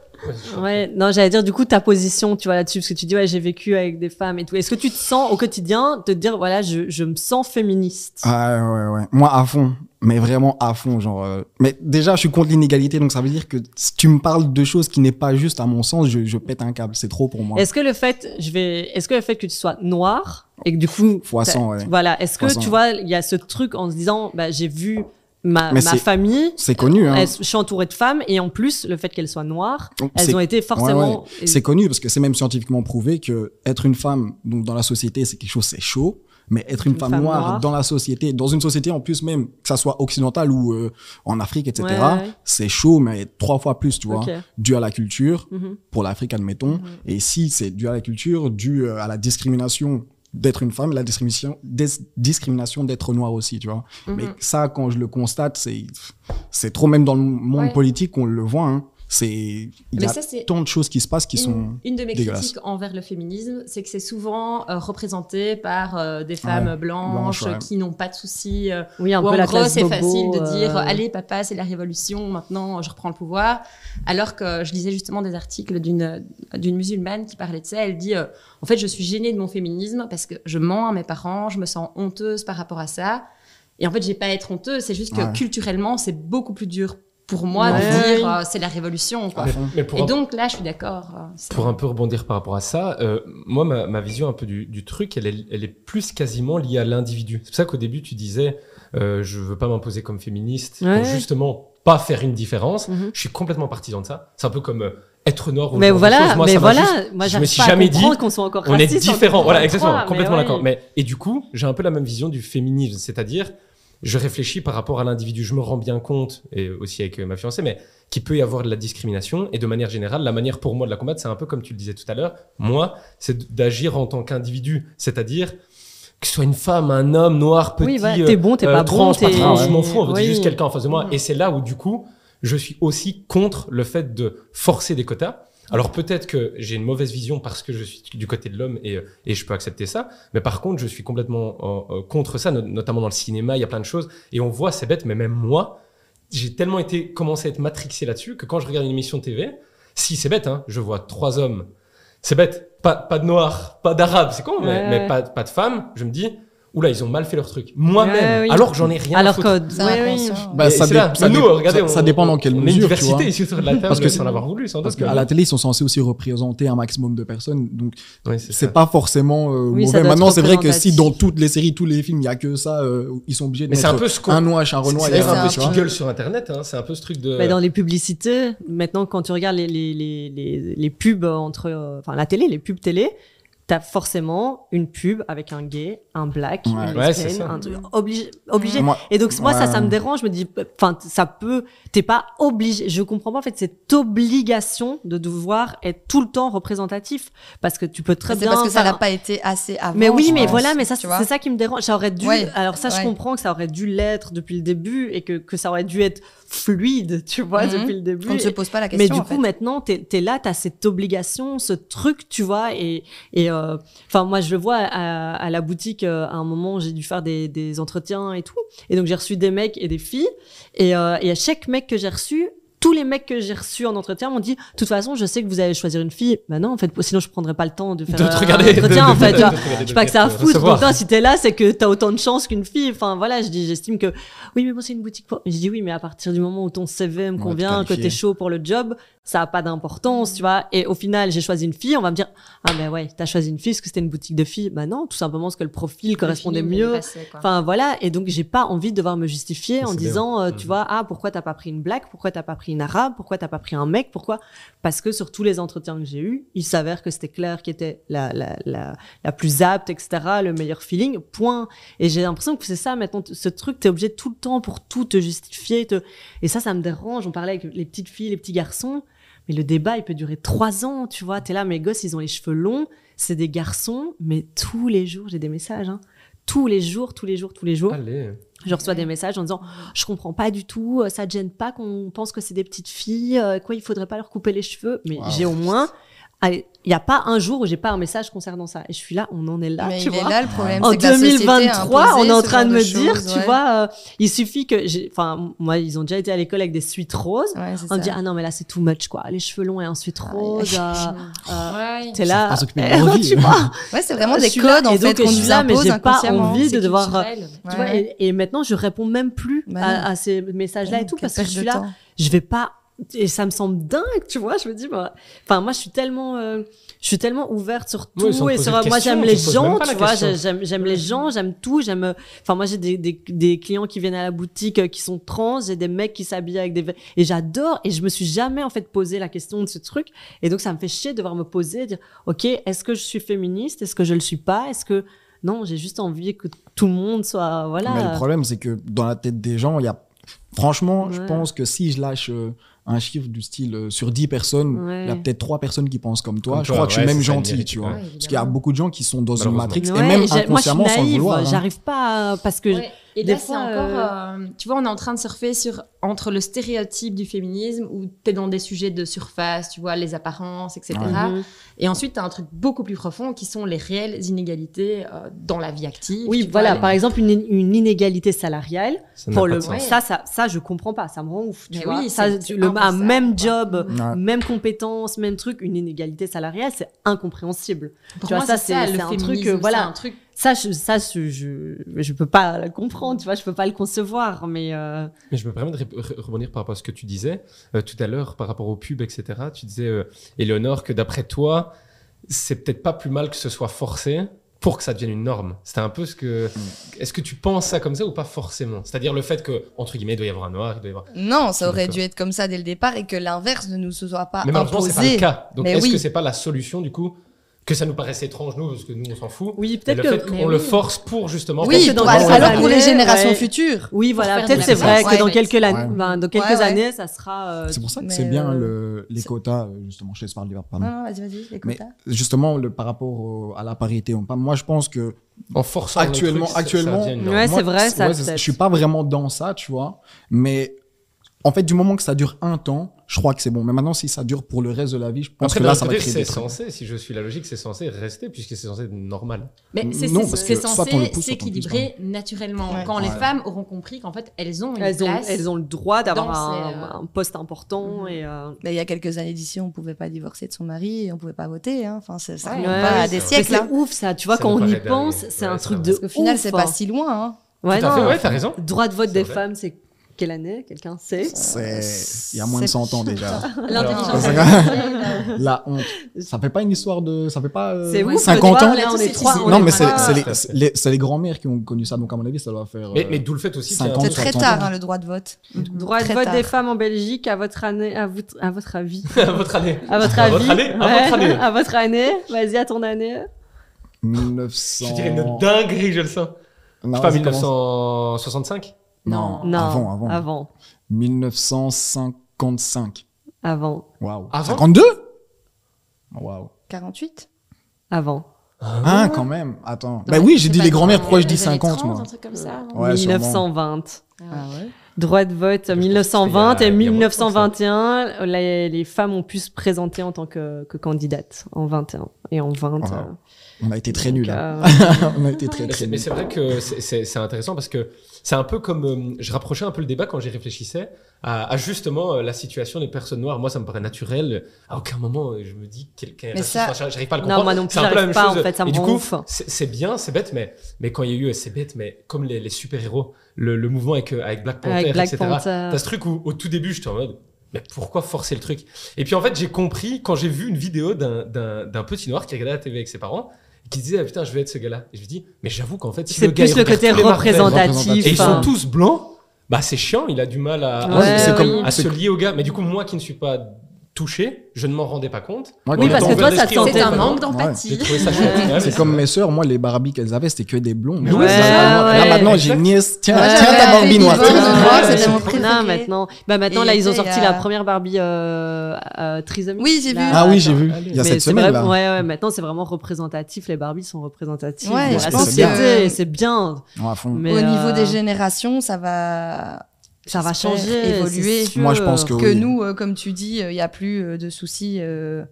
Ouais, non, j'allais dire du coup ta position, tu vois là-dessus, parce que tu dis ouais, j'ai vécu avec des femmes et tout. Est-ce que tu te sens au quotidien te dire voilà, je, je me sens féministe? Ah ouais, ouais. Moi, à fond. Mais vraiment à fond, genre. euh, Mais déjà, je suis contre l'inégalité, donc ça veut dire que si tu me parles de choses qui n'est pas juste à mon sens, je, je pète un câble. C'est trop pour moi. Est-ce que le fait, je vais, est-ce que le fait que tu sois noir et que du coup, 100, ouais. voilà, est-ce que Fois 100. tu vois, il y a ce truc en se disant, bah, j'ai vu ma, famille, C'est connu, hein. elles- je suis entourée de femmes et en plus le fait qu'elles soient noires, Donc, elles ont été forcément. C'est connu parce que c'est même scientifiquement prouvé que être une femme donc dans la société c'est quelque chose c'est chaud mais être une, femme, noire, noire. dans la société dans une société en plus même que ça soit occidentale ou euh, en Afrique etc Ouais, c'est chaud mais trois fois plus tu vois dû à la culture Mhm. pour l'Afrique admettons Mhm. et si c'est dû à la culture dû euh, à la discrimination d'être une femme la discrimination des- discrimination d'être noir aussi tu vois mais Mhm. ça quand je le constate c'est c'est trop même dans le monde Ouais. politique qu'on le voit hein. C'est il y a ça, tant de choses qui se passent qui une, sont une de mes critiques envers le féminisme, c'est que c'est souvent euh, représenté par euh, des femmes Ouais, blanches, blanches, ouais. qui n'ont pas de soucis. euh, Oui, un ou peu en la gros, c'est facile de dire allez papa, c'est la révolution, maintenant je reprends le pouvoir. Alors que je lisais justement des articles d'une d'une musulmane qui parlait de ça. Elle dit euh, en fait je suis gênée de mon féminisme parce que je mens à mes parents, je me sens honteuse par rapport à ça. Et en fait j'ai pas à être honteuse, c'est juste que Ouais. culturellement c'est beaucoup plus dur pour moi Ouais. de dire euh, c'est la révolution. Quoi. fond. mais pour Et un- donc là je suis d'accord. euh, Pour un peu rebondir par rapport à ça, euh, moi, ma, ma vision un peu du, du truc, elle est, elle est plus quasiment liée à l'individu. C'est pour ça qu'au début, tu disais, euh, je veux pas m'imposer comme féministe Ouais. pour justement pas faire une différence. Mhm. Je suis complètement parti dans ça. C'est un peu comme euh, être noir ou Mais de voilà. Moi, mais ça voilà, juste- moi je me suis pas jamais dit, qu'on soit encore on est raciste en différents. Voilà, 2023, exactement, mais complètement ouais. d'accord. Mais et du coup, j'ai un peu la même vision du féminisme, c'est-à-dire je réfléchis par rapport à l'individu. Je me rends bien compte, et aussi avec euh, ma fiancée, mais qu'il peut y avoir de la discrimination. Et de manière générale, la manière pour moi de la combattre, c'est un peu comme tu le disais tout à l'heure. Moi, c'est d'agir en tant qu'individu. C'est-à-dire que ce soit une femme, un homme, noir, petit, Oui, voilà, t'es bon, t'es euh, pas trans, bon, pas trans, je m'en fous, on veut Oui. juste quelqu'un en face de moi. Mhm. Et c'est là où, du coup, je suis aussi contre le fait de forcer des quotas. Alors peut-être que j'ai une mauvaise vision parce que je suis du côté de l'homme et, euh, et je peux accepter ça, mais par contre je suis complètement euh, euh, contre ça, no- notamment dans le cinéma, il y a plein de choses, et on voit, c'est bête, mais même moi, j'ai tellement été commencé à être matrixé là-dessus que quand je regarde une émission TV, si c'est bête, hein, je vois trois hommes, c'est bête, pas, pas de noirs, pas d'arabes, c'est con, mais, Ouais, mais pas, pas de femmes, je me dis, oula, ils ont mal fait leur truc. Moi-même, Ouais, oui. alors que j'en ai rien à Alors foutre. que, C'est ouais, oui. Bah, ça là. ça nous, regardez, ça- on- ça dépend dans quelle on a une mesure, tu diversité vois. ici sur la table, Parce que sans c'est- l'avoir voulu, sans Parce doute. qu'à la télé, ils sont censés aussi représenter un maximum de personnes. Donc, Ouais, c'est pas forcément euh, Oui, mauvais. Maintenant, c'est vrai que si dans toutes les séries, tous les films, il y a que ça, euh, ils sont obligés de Mais un mettre peu ce qu'on. un noir, un renoir. C'est un un peu ce un qui gueule sur Internet. hein. C'est un peu ce truc de. Mais dans les publicités, maintenant, quand tu regardes les, les, les, les, les pubs entre. euh, Enfin, la télé, les pubs télé, t'as forcément une pub avec un gay, un black, Ouais. une lesbienne, un truc obligé. obligé. Moi- Et donc, moi, ça, ça me dérange. Je me dis, enfin, ça peut. T'es pas obligé. Je comprends pas, en fait, cette obligation de devoir être tout le temps représentatif. Parce que tu peux très C'est bien. parce que ça n'a pas été assez avant. mais oui, mais pense, voilà, mais ça, c'est ça qui me dérange. Ça aurait dû. Ouais, Alors ça, je comprends que ça aurait dû l'être depuis le début et que, que ça aurait dû être fluide, tu vois, Mhm. depuis le début. On ne se pose pas la question. mais du en coup, fait. maintenant, t'es es là, t'as cette obligation, ce truc, tu vois, et et euh, enfin, moi, je le vois à, à la boutique. euh, à un moment, j'ai dû faire des, des entretiens et tout, et donc j'ai reçu des mecs et des filles, et, euh, et à chaque mec que j'ai reçu. Tous les mecs que j'ai reçus en entretien m'ont dit, de toute façon, je sais que vous allez choisir une fille. Bah non, en fait, sinon je prendrais pas le temps de faire de te euh, regarder. un entretien, de- en fait. de- Je sais pas que ça a foutre. recevoir. Donc, toi, si t'es là, c'est que t'as autant de chance qu'une fille. Enfin, voilà, je dis, j'estime que, oui, mais bon, c'est une boutique pour. Je dis, oui, mais à partir du moment où ton CV me convient, que t'es chaud pour le job, ça a pas d'importance, tu vois. Et au final, j'ai choisi une fille, on va me dire, ah, ben ouais, t'as choisi une fille parce que c'était une boutique de filles. Bah non, tout simplement parce que le profil correspondait mieux. Enfin voilà, et donc j'ai pas envie de devoir me justifier en disant, euh, tu Mhm. vois, ah pourquoi t'as pas pris une black, pourquoi t'as pas pris une arabe, pourquoi t'as pas pris un mec, pourquoi? Parce que sur tous les entretiens que j'ai eus, il s'avère que c'était Claire qui était la, la, la, la plus apte, etc., le meilleur feeling, point. Et j'ai l'impression que c'est ça maintenant, ce truc, t'es obligé tout le temps pour tout te justifier, te... et ça, ça me dérange. On parlait avec les petites filles, les petits garçons, mais le débat, il peut durer trois ans, tu vois. T'es là, mes gosses, ils ont les cheveux longs, c'est des garçons, mais tous les jours, j'ai des messages, hein. Tous les jours, tous les jours, tous les jours. Allez. Je reçois des messages en disant je comprends pas du tout, euh, ça te gêne pas qu'on pense que c'est des petites filles, euh, quoi il faudrait pas leur couper les cheveux, mais Wow. j'ai au moins allez, il y a pas un jour où j'ai pas un message concernant ça et je suis là, on en est là, Mais tu il est vois. là le problème. En c'est que la société a 2023, imposé on est en train de me choses, dire, tu ouais. vois, euh, il suffit que j'ai enfin moi ils ont déjà été à l'école avec des suites roses. Ouais, On me dit ah non mais là c'est too much quoi, les cheveux longs et ensuite rose. euh, euh, T'es Ils là, tu vois. Ouais, c'est vraiment des suis là, codes en et fait donc, qu'on je suis nous là, mais impose j'ai pas envie de devoir, euh, Tu vois, et, maintenant, je réponds même plus Bah à, ces messages-là et tout parce que je suis là, je vais pas. Et ça me semble dingue, tu vois. Je me dis, bah, enfin, moi, je suis tellement, euh, je suis tellement ouverte sur tout Oui, et sur. Moi, j'aime les gens, tu vois. J'aime, j'aime les gens, j'aime tout. J'aime. euh, Enfin, moi, j'ai des, des, des clients qui viennent à la boutique euh, qui sont trans, j'ai des mecs qui s'habillent avec des et j'adore. Et je me suis jamais en fait posé la question de ce truc. Et donc, ça me fait chier de devoir me poser, dire, ok, est-ce que je suis féministe, est-ce que je le suis pas, est-ce que non, j'ai juste envie que tout le monde soit, voilà. Mais le problème, c'est que dans la tête des gens, il y a. Franchement, je pense que si je lâche euh, un chiffre du style euh, sur 10 personnes, Ouais. il y a peut-être 3 personnes qui pensent comme toi. Comme je toi, crois que je suis même gentil, tu vois. ouais. Parce qu'il y a beaucoup de gens qui sont dans une matrix, et même j'ai- moi, je suis inconsciemment, sans le vouloir. hein. j'arrive pas à- parce que Ouais. Et des là, c'est encore, euh, euh, tu vois, on est en train de surfer sur entre le stéréotype du féminisme où tu es dans des sujets de surface, tu vois, les apparences, etc. Ouais. Mhm. Et ensuite, tu as un truc beaucoup plus profond qui sont les réelles inégalités euh, dans la vie active. Oui, voilà, vois, par exemple, une, une inégalité salariale, Ça pour le. Ouais. ça, ça, ça, je comprends pas, ça me rend ouf, tu Mais vois. oui, ça, c'est- tu- le, un même job, Ouais. même compétence, même truc, une inégalité salariale, c'est incompréhensible. Pour tu vois, moi, ça, c'est ça, c'est- un truc, voilà. c'est un truc Ça, je, ça, je, je, je peux pas le comprendre, tu vois, je peux pas le concevoir, mais euh, Mais je me permets de rebondir par rapport à ce que tu disais euh, tout à l'heure par rapport aux pubs, etc. Tu disais, euh, Éléonore, que d'après toi, c'est peut-être pas plus mal que ce soit forcé pour que ça devienne une norme. C'était un peu ce que. Est-ce que tu penses ça comme ça ou pas forcément? C'est-à-dire le fait que, entre guillemets, il doit y avoir un noir, il doit y avoir. Non, ça aurait dû être comme ça dès le départ et que l'inverse ne nous soit pas Mais malheureusement, c'est pas le cas. Donc est-ce oui. que c'est pas la solution du coup que ça nous paraissait étrange nous parce que nous on s'en fout. Oui, peut-être le fait qu'on le force pour justement. Oui, que dans alors pour les générations ouais. futures. Oui, voilà. Peut-être c'est vrai que dans quelques, ouais. lan- ben, dans quelques Ouais, ouais. années, ça sera. euh, C'est pour ça que c'est bien euh, le, les quotas, justement. Je laisse parler, pardon. Non, non, vas-y, vas-y, les Mais justement, le, par rapport au- à la parité, on- moi je pense que En forçant le Actuellement- truc, ça- ça actuellement-. Ouais, Moi, c'est vrai, ça. ouais, je suis pas vraiment dans ça, tu vois. Mais en fait, du moment que ça dure un temps, je crois que c'est bon. Mais maintenant, si ça dure pour le reste de la vie, je pense Après, que là, ça va créer c'est censé, si je suis la logique, c'est censé rester puisque c'est censé être normal. Mais c'est c'est- c'est censé s'équilibrer naturellement. Ouais. Quand les femmes auront compris qu'en fait, elles ont une Elles ont, place. elles ont le droit d'avoir un, euh, un poste important Mhm. et euh, Mais il y a quelques années d'ici, on pouvait pas divorcer de son mari et on pouvait pas voter. Hein. Enfin, c'est- ça Ouais. pas à des c'est siècles. Mais hein. c'est ouf ça, tu vois, Ça quand on y pense, c'est un c'est truc de Parce qu'au final, ouf, c'est pas hein. si loin. Hein. Ouais, t'as raison. Droit de vote C'est des femmes, c'est quelle année? Quelqu'un sait? C'est il y a moins de C'est- 100 ans déjà. L'intelligence artificielle. La honte. Ça fait pas une histoire de. Ça fait pas euh, C'est ouf, 50 tu vois, ans? là, on est trois. on Non, mais c'est les, grands-mères qui ont connu ça. Donc, à mon avis, ça doit faire. Mais, euh, mais d'où le fait aussi qu'il y a un 50, C'est très 60 tard, hein, le droit de vote. Droit de vote tard. des femmes en Belgique, à votre année, à votre, à votre avis. à votre année. À votre avis. À votre année. À votre année. Vas-y, à ton année. 1900. Je dirais une dinguerie, je le sens. Non, Je sais pas, ça commence- 1965 Non, Non. avant, avant. Avant. 1955. Avant. Waouh. Avant 52 Waouh. 48 Avant. Ah, quand même. Attends. Bah oui, j'ai dit les grands-mères. Pourquoi je dis années 50, 30, moi un truc comme ça. Ouais, sûrement. 1920. Ah ouais Droit de vote Je 1920 pense qu'il y a- et il y a moins de 1921, les, les femmes ont pu se présenter en tant que, que candidates en 21 et en 20. Wow. euh, On a été très nuls. hein. euh, On a été très, Mais très c'est- mais c'est vrai que c'est intéressant parce que c'est un peu comme euh, je rapprochais un peu le débat quand j'y réfléchissais à, à justement euh, la situation des personnes noires. Moi, ça me paraît naturel. À aucun moment, euh, je me dis que quelqu'un Mais ça- Enfin, j'arrive pas à le Non, comprendre. moi non plus, C'est un peu la même pas, en chose. fait, ça me Et du coup, c'est bien, c'est bête, mais mais quand il y a eu, c'est bête, mais comme les, les super héros, le, le mouvement avec avec Black Panther, avec Black etc. T'as ce truc où, au tout début, j'étais en mode, mais pourquoi forcer le truc? Et puis en fait, j'ai compris quand j'ai vu une vidéo d'un- petit noir qui regardait la TV avec ses parents, qui disait, ah, putain, je vais être ce gars-là. Et je me dis, mais j'avoue qu'en fait, si C'est le gars, plus le côté représentatif. et ils sont tous blancs, bah c'est chiant, il a du mal à, à- Ouais, oui. se lier au gars. Mais du coup, moi qui ne suis pas touché, je ne m'en rendais pas compte. Oui, parce que toi, ça sentait C'est un manque d'empathie. Ouais, C'est comme mes sœurs, moi, les Barbies qu'elles avaient, c'était que des blonds. Mais Ouais, ouais. Là, maintenant, j'ai une nièce. Tiens, Ouais, tiens ta Barbie noire. Non, maintenant, bah maintenant là, ils ont sorti la première Barbie euh, euh, trisomique. Oui, j'ai vu. Ah oui, j'ai vu. Il y a cette c'est semaine, vrai- là. Ouais, ouais, maintenant c'est vraiment représentatif. Les Barbies sont représentatives Ouais, de je la pense que c'est bien. Au niveau euh, des générations, ça va, ça va changer, évoluer. Moi, je pense que que oui. nous, euh, comme tu dis, il n'y a plus euh, de soucis. euh,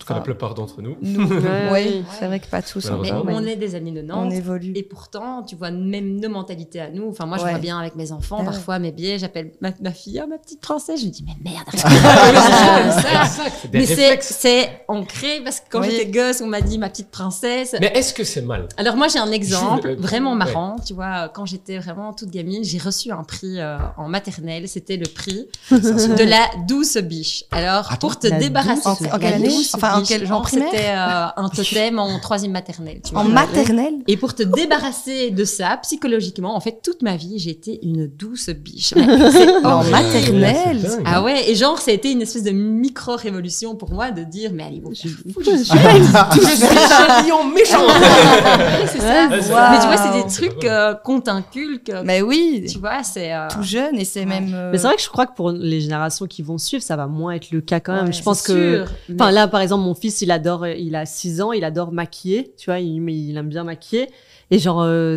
tout cas, la plupart d'entre nous. nous, Ouais, ouais, oui. c'est vrai que pas tous. Malheureusement. Mais on est des années on 90. évolue. Et pourtant, tu vois, même nos mentalités à nous. Enfin, moi, je Ouais. vois bien avec mes enfants, Ouais. parfois, mes biais, j'appelle ma, ma fille, oh, ma petite princesse. Je me dis, mais merde, Mais c'est, ancré parce que quand Oui. j'étais gosse, on m'a dit ma petite princesse. Mais est-ce que c'est mal? Alors moi j'ai un exemple Je- euh, vraiment ouais. marrant, tu vois, quand j'étais vraiment toute gamine, j'ai reçu un prix euh, en maternelle, c'était le prix de la douce biche. Alors Attends. pour te La débarrasser douce En- douce Enfin, en biche, quel- genre, C'était euh, un totem en troisième maternelle, tu vois. En maternelle Et pour te débarrasser de ça, psychologiquement, en fait, toute ma vie, j'ai été une douce biche. En maternelle. Ah ouais, et genre, ça a été une espèce de micro-révolution pour moi de dire, mais allez, vous faire foutre, je suis Chalion méchant c'est ça. Ouais, c'est Waouh. Mais tu vois, c'est des trucs pas euh, qu'on t'inculque. Mais oui, Tu vois, c'est. euh, tout jeune et c'est Ouais. même. euh, Mais c'est vrai que je crois que pour les générations qui vont suivre, ça va moins être le cas quand même. Ouais, je pense c'est que. sûr, Enfin là, par exemple, mon fils, il adore, il a 6 ans, il adore maquiller, tu vois, il, il aime bien maquiller. Et genre, euh,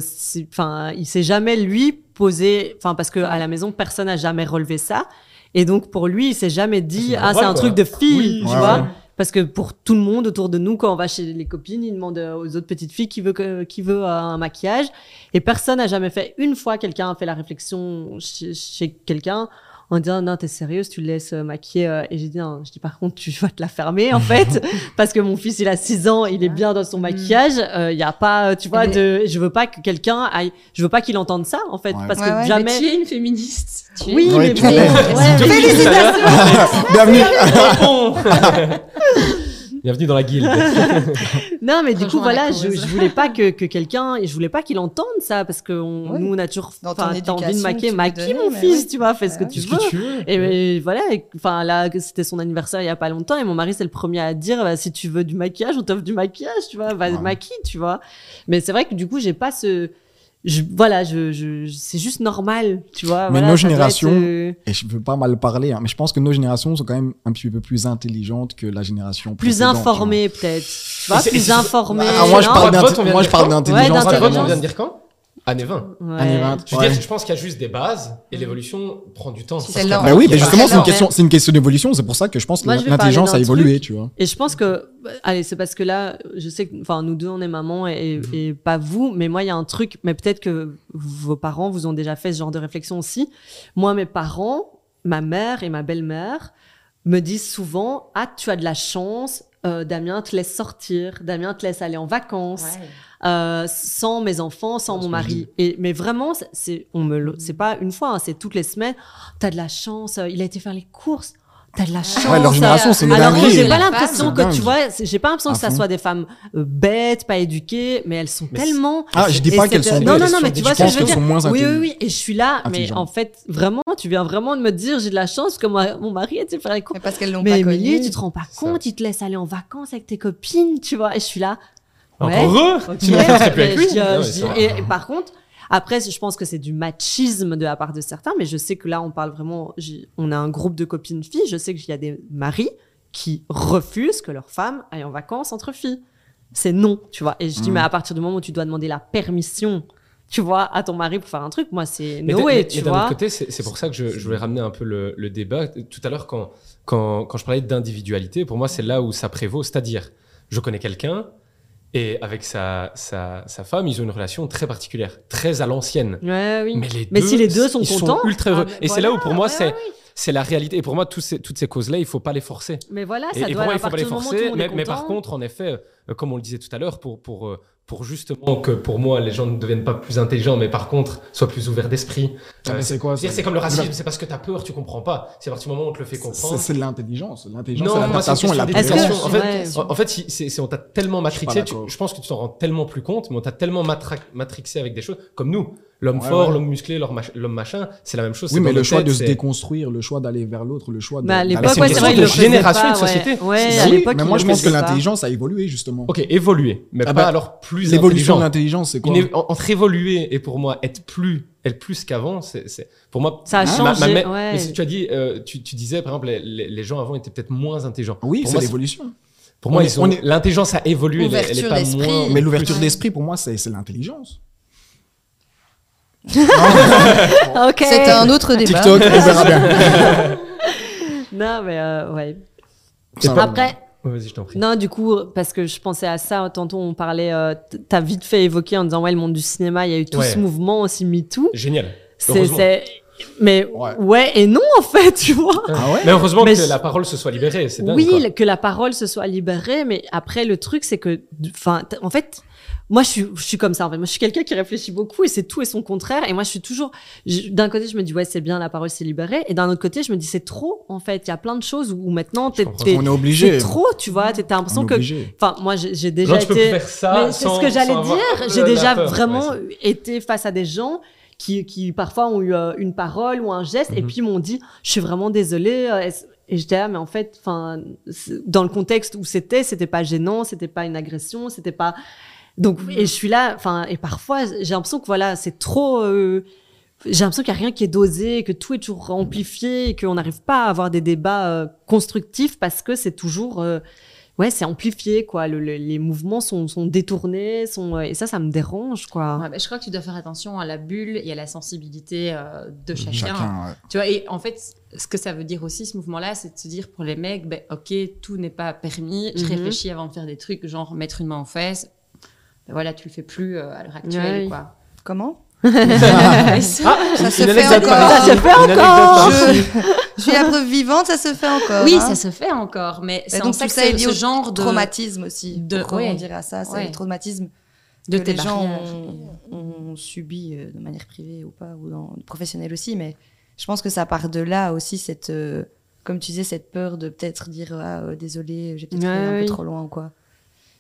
enfin, il s'est jamais lui posé, enfin parce que à la maison, personne n'a jamais relevé ça. Et donc pour lui, il s'est jamais dit, ah, c'est un truc de fille, Oui, tu ouais, vois. ouais. Parce que pour tout le monde autour de nous, quand on va chez les copines, ils demandent euh, aux autres petites filles qui veut que, qui veut euh, un maquillage. Et personne n'a jamais fait. Une fois, quelqu'un a fait la réflexion chez, chez quelqu'un en disant non, t'es sérieuse, tu le laisses euh, maquiller. euh, Et j'ai dit non, je dis par contre, tu vas te la fermer en fait, parce que mon fils il a 6 ans, il est bien dans son maquillage. Il y a pas, euh, tu vois, Mais- de, je veux pas que quelqu'un aille, je veux pas qu'il entende ça en fait, Ouais. parce Ouais, que ouais. Mais jamais. tu es une féministe. Tu es- Oui, mais. Bienvenue. Bienvenue dans la guilde. Non, mais du coup, Rejoins voilà, je, voulais pas que, que quelqu'un, et je voulais pas qu'il entende ça, parce que on- Oui. nous, on a toujours, enfin, t'as envie de veux maquille mon fils, oui. tu vois, fais ce que tu que tu veux Et mais voilà, et- enfin là, c'était son anniversaire il y a pas longtemps, et mon mari c'est le premier à dire, bah, si tu veux du maquillage, on t'offre du maquillage, tu vois, va Ouais. maquille, tu vois. Mais c'est vrai que du coup, j'ai pas ce, je, voilà, je, je, c'est juste normal, tu vois. Mais voilà, nos générations- être, euh, Et je veux pas mal parler, hein, mais je pense que nos générations sont quand même un petit peu plus intelligentes que la génération plus informée peut-être, tu vois, plus informée. Ah, moi, je parle d'intelligence. Ouais, on vient de dire quand? Année 20. Ouais. Année 20. Je veux Ouais. dire, je pense qu'il y a juste des bases et l'évolution prend du temps. C'est. Bah oui, mais a justement, c'est une question, c'est une question d'évolution. C'est pour ça que je pense que l'intelligence a évolué, truc. tu vois. Et je pense que, allez, c'est parce que là, je sais que, enfin, nous deux, on est maman et, Mhm. et pas vous, mais moi, il y a un truc, mais peut-être que vos parents vous ont déjà fait ce genre de réflexion aussi. Moi, mes parents, ma mère et ma belle-mère me disent souvent, ah, tu as de la chance, euh, Damien te laisse sortir, Damien te laisse aller en vacances. euh, sans mes enfants, sans mon mari. Et mais vraiment, c'est- c'est on me le- c'est pas une fois, hein, c'est toutes les semaines. T'as de la chance. euh, il a été faire les courses. T'as de la chance. Ouais, leur génération, c'est une Alors que j'ai pas l'impression que tu vois, j'ai pas l'impression que ça fond. soit des femmes euh, bêtes, pas éduquées, mais elles sont Mais tellement. Ah, je dis pas qu'elles sont Non, non, bêtes, non, mais tu vois ce que je veux dire? moins Oui, oui, oui. Et je suis là, mais en fait, vraiment, tu viens vraiment de me dire, j'ai de la chance que moi, mon mari était faire les. Mais parce qu'elles l'ont pas connu. tu te rends pas compte, il te laisse aller en vacances avec tes copines, tu vois. Et je suis là. Encore Ouais. heureux. Sinon, ça serait plus avec lui. vrai. et, et par contre, après, je pense que c'est du machisme de la part de certains, mais je sais que là, on parle vraiment. On a un groupe de copines filles. Je sais qu'il y a des maris qui refusent que leur femme aille en vacances entre filles. C'est non, tu vois. Et je dis, Mm. mais à partir du moment où tu dois demander la permission, tu vois, à ton mari pour faire un truc, moi, c'est Mais no d'un- way, mais- tu mais d'un vois. autre côté, c'est c'est pour ça que je, je voulais ramener un peu le, le débat. Tout à l'heure, quand, quand, quand je parlais d'individualité, pour moi, c'est là où ça prévaut. C'est-à-dire, je connais quelqu'un et avec sa, sa, sa femme, ils ont une relation très particulière, très à l'ancienne. Ouais, oui. Mais, les Mais deux, si les deux sont ils contents, ultra heureux. ah, mais et c'est là où, pour moi, c'est c'est la réalité. Et pour moi, tous ces- toutes ces causes-là, il faut pas les forcer. Mais voilà, Et, ça et doit pour moi, il faut pas les moment forcer. Mais, mais par contre, en effet, euh, comme on le disait tout à l'heure, pour, pour, euh, pour justement que pour moi, les gens ne deviennent pas plus intelligents, mais par contre, soient plus ouverts d'esprit. Ah, Euh, c'est quoi C'est comme le racisme, c'est parce que tu as peur, tu comprends pas. C'est à partir du moment où on te le fait comprendre. c'est l'intelligence. L'intelligence, Non, c'est l'adaptation c'est et une la question Est-ce que- d'éducation. En fait, en, en fait, si- c'est- on t'a tellement matrixé, tu- d'accord. je pense que tu t'en rends tellement plus compte, mais on t'a tellement matrixé avec des choses comme nous. L'homme Ouais, fort, ouais. l'homme musclé, l'homme mach- l'homme machin, c'est la même chose. Oui, mais le choix de se déconstruire, le choix d'aller vers l'autre, le choix de. Mais à d'aller- l'époque, c'est une de génération et pas, de société. Ouais, à oui, mais moi je pense que pas. l'intelligence a évolué justement. Ok, évoluer, mais Ah pas bah, alors plus L'évolution de l'intelligence, c'est quoi Une entre évoluer et pour moi être plus, être plus qu'avant, c'est, c'est- pour moi. Ça a ma- changé, ma mère- ouais. Mais si tu as dit, euh, tu, tu disais par exemple, les, les- les gens avant étaient peut-être moins intelligents. Oui, c'est l'évolution. Pour moi, l'intelligence a évolué. elle est- elle est Ouverture pas d'esprit. moins- Mais l'ouverture d'esprit, pour moi, c'est c'est l'intelligence. Ok. C'est un autre débat. TikTok, on verra bien. Non, mais euh, ouais. Après, je t'en prie. non, du coup, parce que je pensais à ça, tantôt on parlait, euh, t'as vite fait évoquer en disant, ouais, le monde du cinéma, il y a eu tout Ouais. ce mouvement aussi MeToo. Génial. C'est, mais Ouais. ouais. et non, en fait, tu vois. Ah ouais? Mais heureusement Mais que je- la parole se soit libérée, c'est dingue. oui, quoi. que la parole se soit libérée, mais après, le truc, c'est que, enfin, en fait, moi, je suis, je suis comme ça, en fait. Moi, je suis quelqu'un qui réfléchit beaucoup et c'est tout et son contraire. Et moi, je suis toujours, d'un côté, je me dis, ouais, c'est bien, la parole s'est libérée. Et d'un autre côté, je me dis, c'est trop, en fait. Il y a plein de choses où, où maintenant, t'es, On est obligé. trop, tu vois. T'as On l'impression que, obligé. enfin, moi, j'ai, déjà Genre, été, c'est ce que j'allais dire. J'ai déjà peur. vraiment Ouais, été face à des gens qui, qui parfois ont eu euh, une parole ou un geste et Mhm. puis m'ont dit je suis vraiment désolée euh, et j'étais là mais en fait enfin dans le contexte où c'était c'était pas gênant c'était pas une agression c'était pas donc et je suis là enfin et parfois j'ai l'impression que voilà c'est trop euh, j'ai l'impression qu'il n'y a rien qui est dosé, que tout est toujours amplifié et qu'on n'arrive pas à avoir des débats euh, constructifs parce que c'est toujours euh, ouais, c'est amplifié, quoi. Le- le- les mouvements sont, sont détournés, sont, euh, et ça, ça me dérange, quoi. Ouais, bah, je crois que tu dois faire attention à la bulle et à la sensibilité euh, de chacun. Chacun, ouais. Tu vois, et en fait, ce que ça veut dire aussi, ce mouvement-là, c'est de se dire pour les mecs, ben, ok, tout n'est pas permis. Je Mhm. réfléchis avant de faire des trucs, genre mettre une main aux fesses. Ben voilà, tu le fais plus euh, à l'heure actuelle, quoi. Comment Ah, Ça une- se fait encore. Ça se fait par- Je, je suis la preuve vivante, ça se fait encore. oui, hein. ça se fait encore, mais c'est donc en ça que ça c'est est lié ce au genre de traumatisme aussi. de- ouais. rebondir à ça, c'est Ouais. le traumatisme de que tes les gens ont, ont subi euh, de manière privée ou pas, ou dans, professionnelle aussi, mais je pense que ça part de là aussi, cette, euh, comme tu disais, cette peur de peut-être dire ah, euh, désolé, j'ai peut-être Ouais, un peu trop loin ou quoi.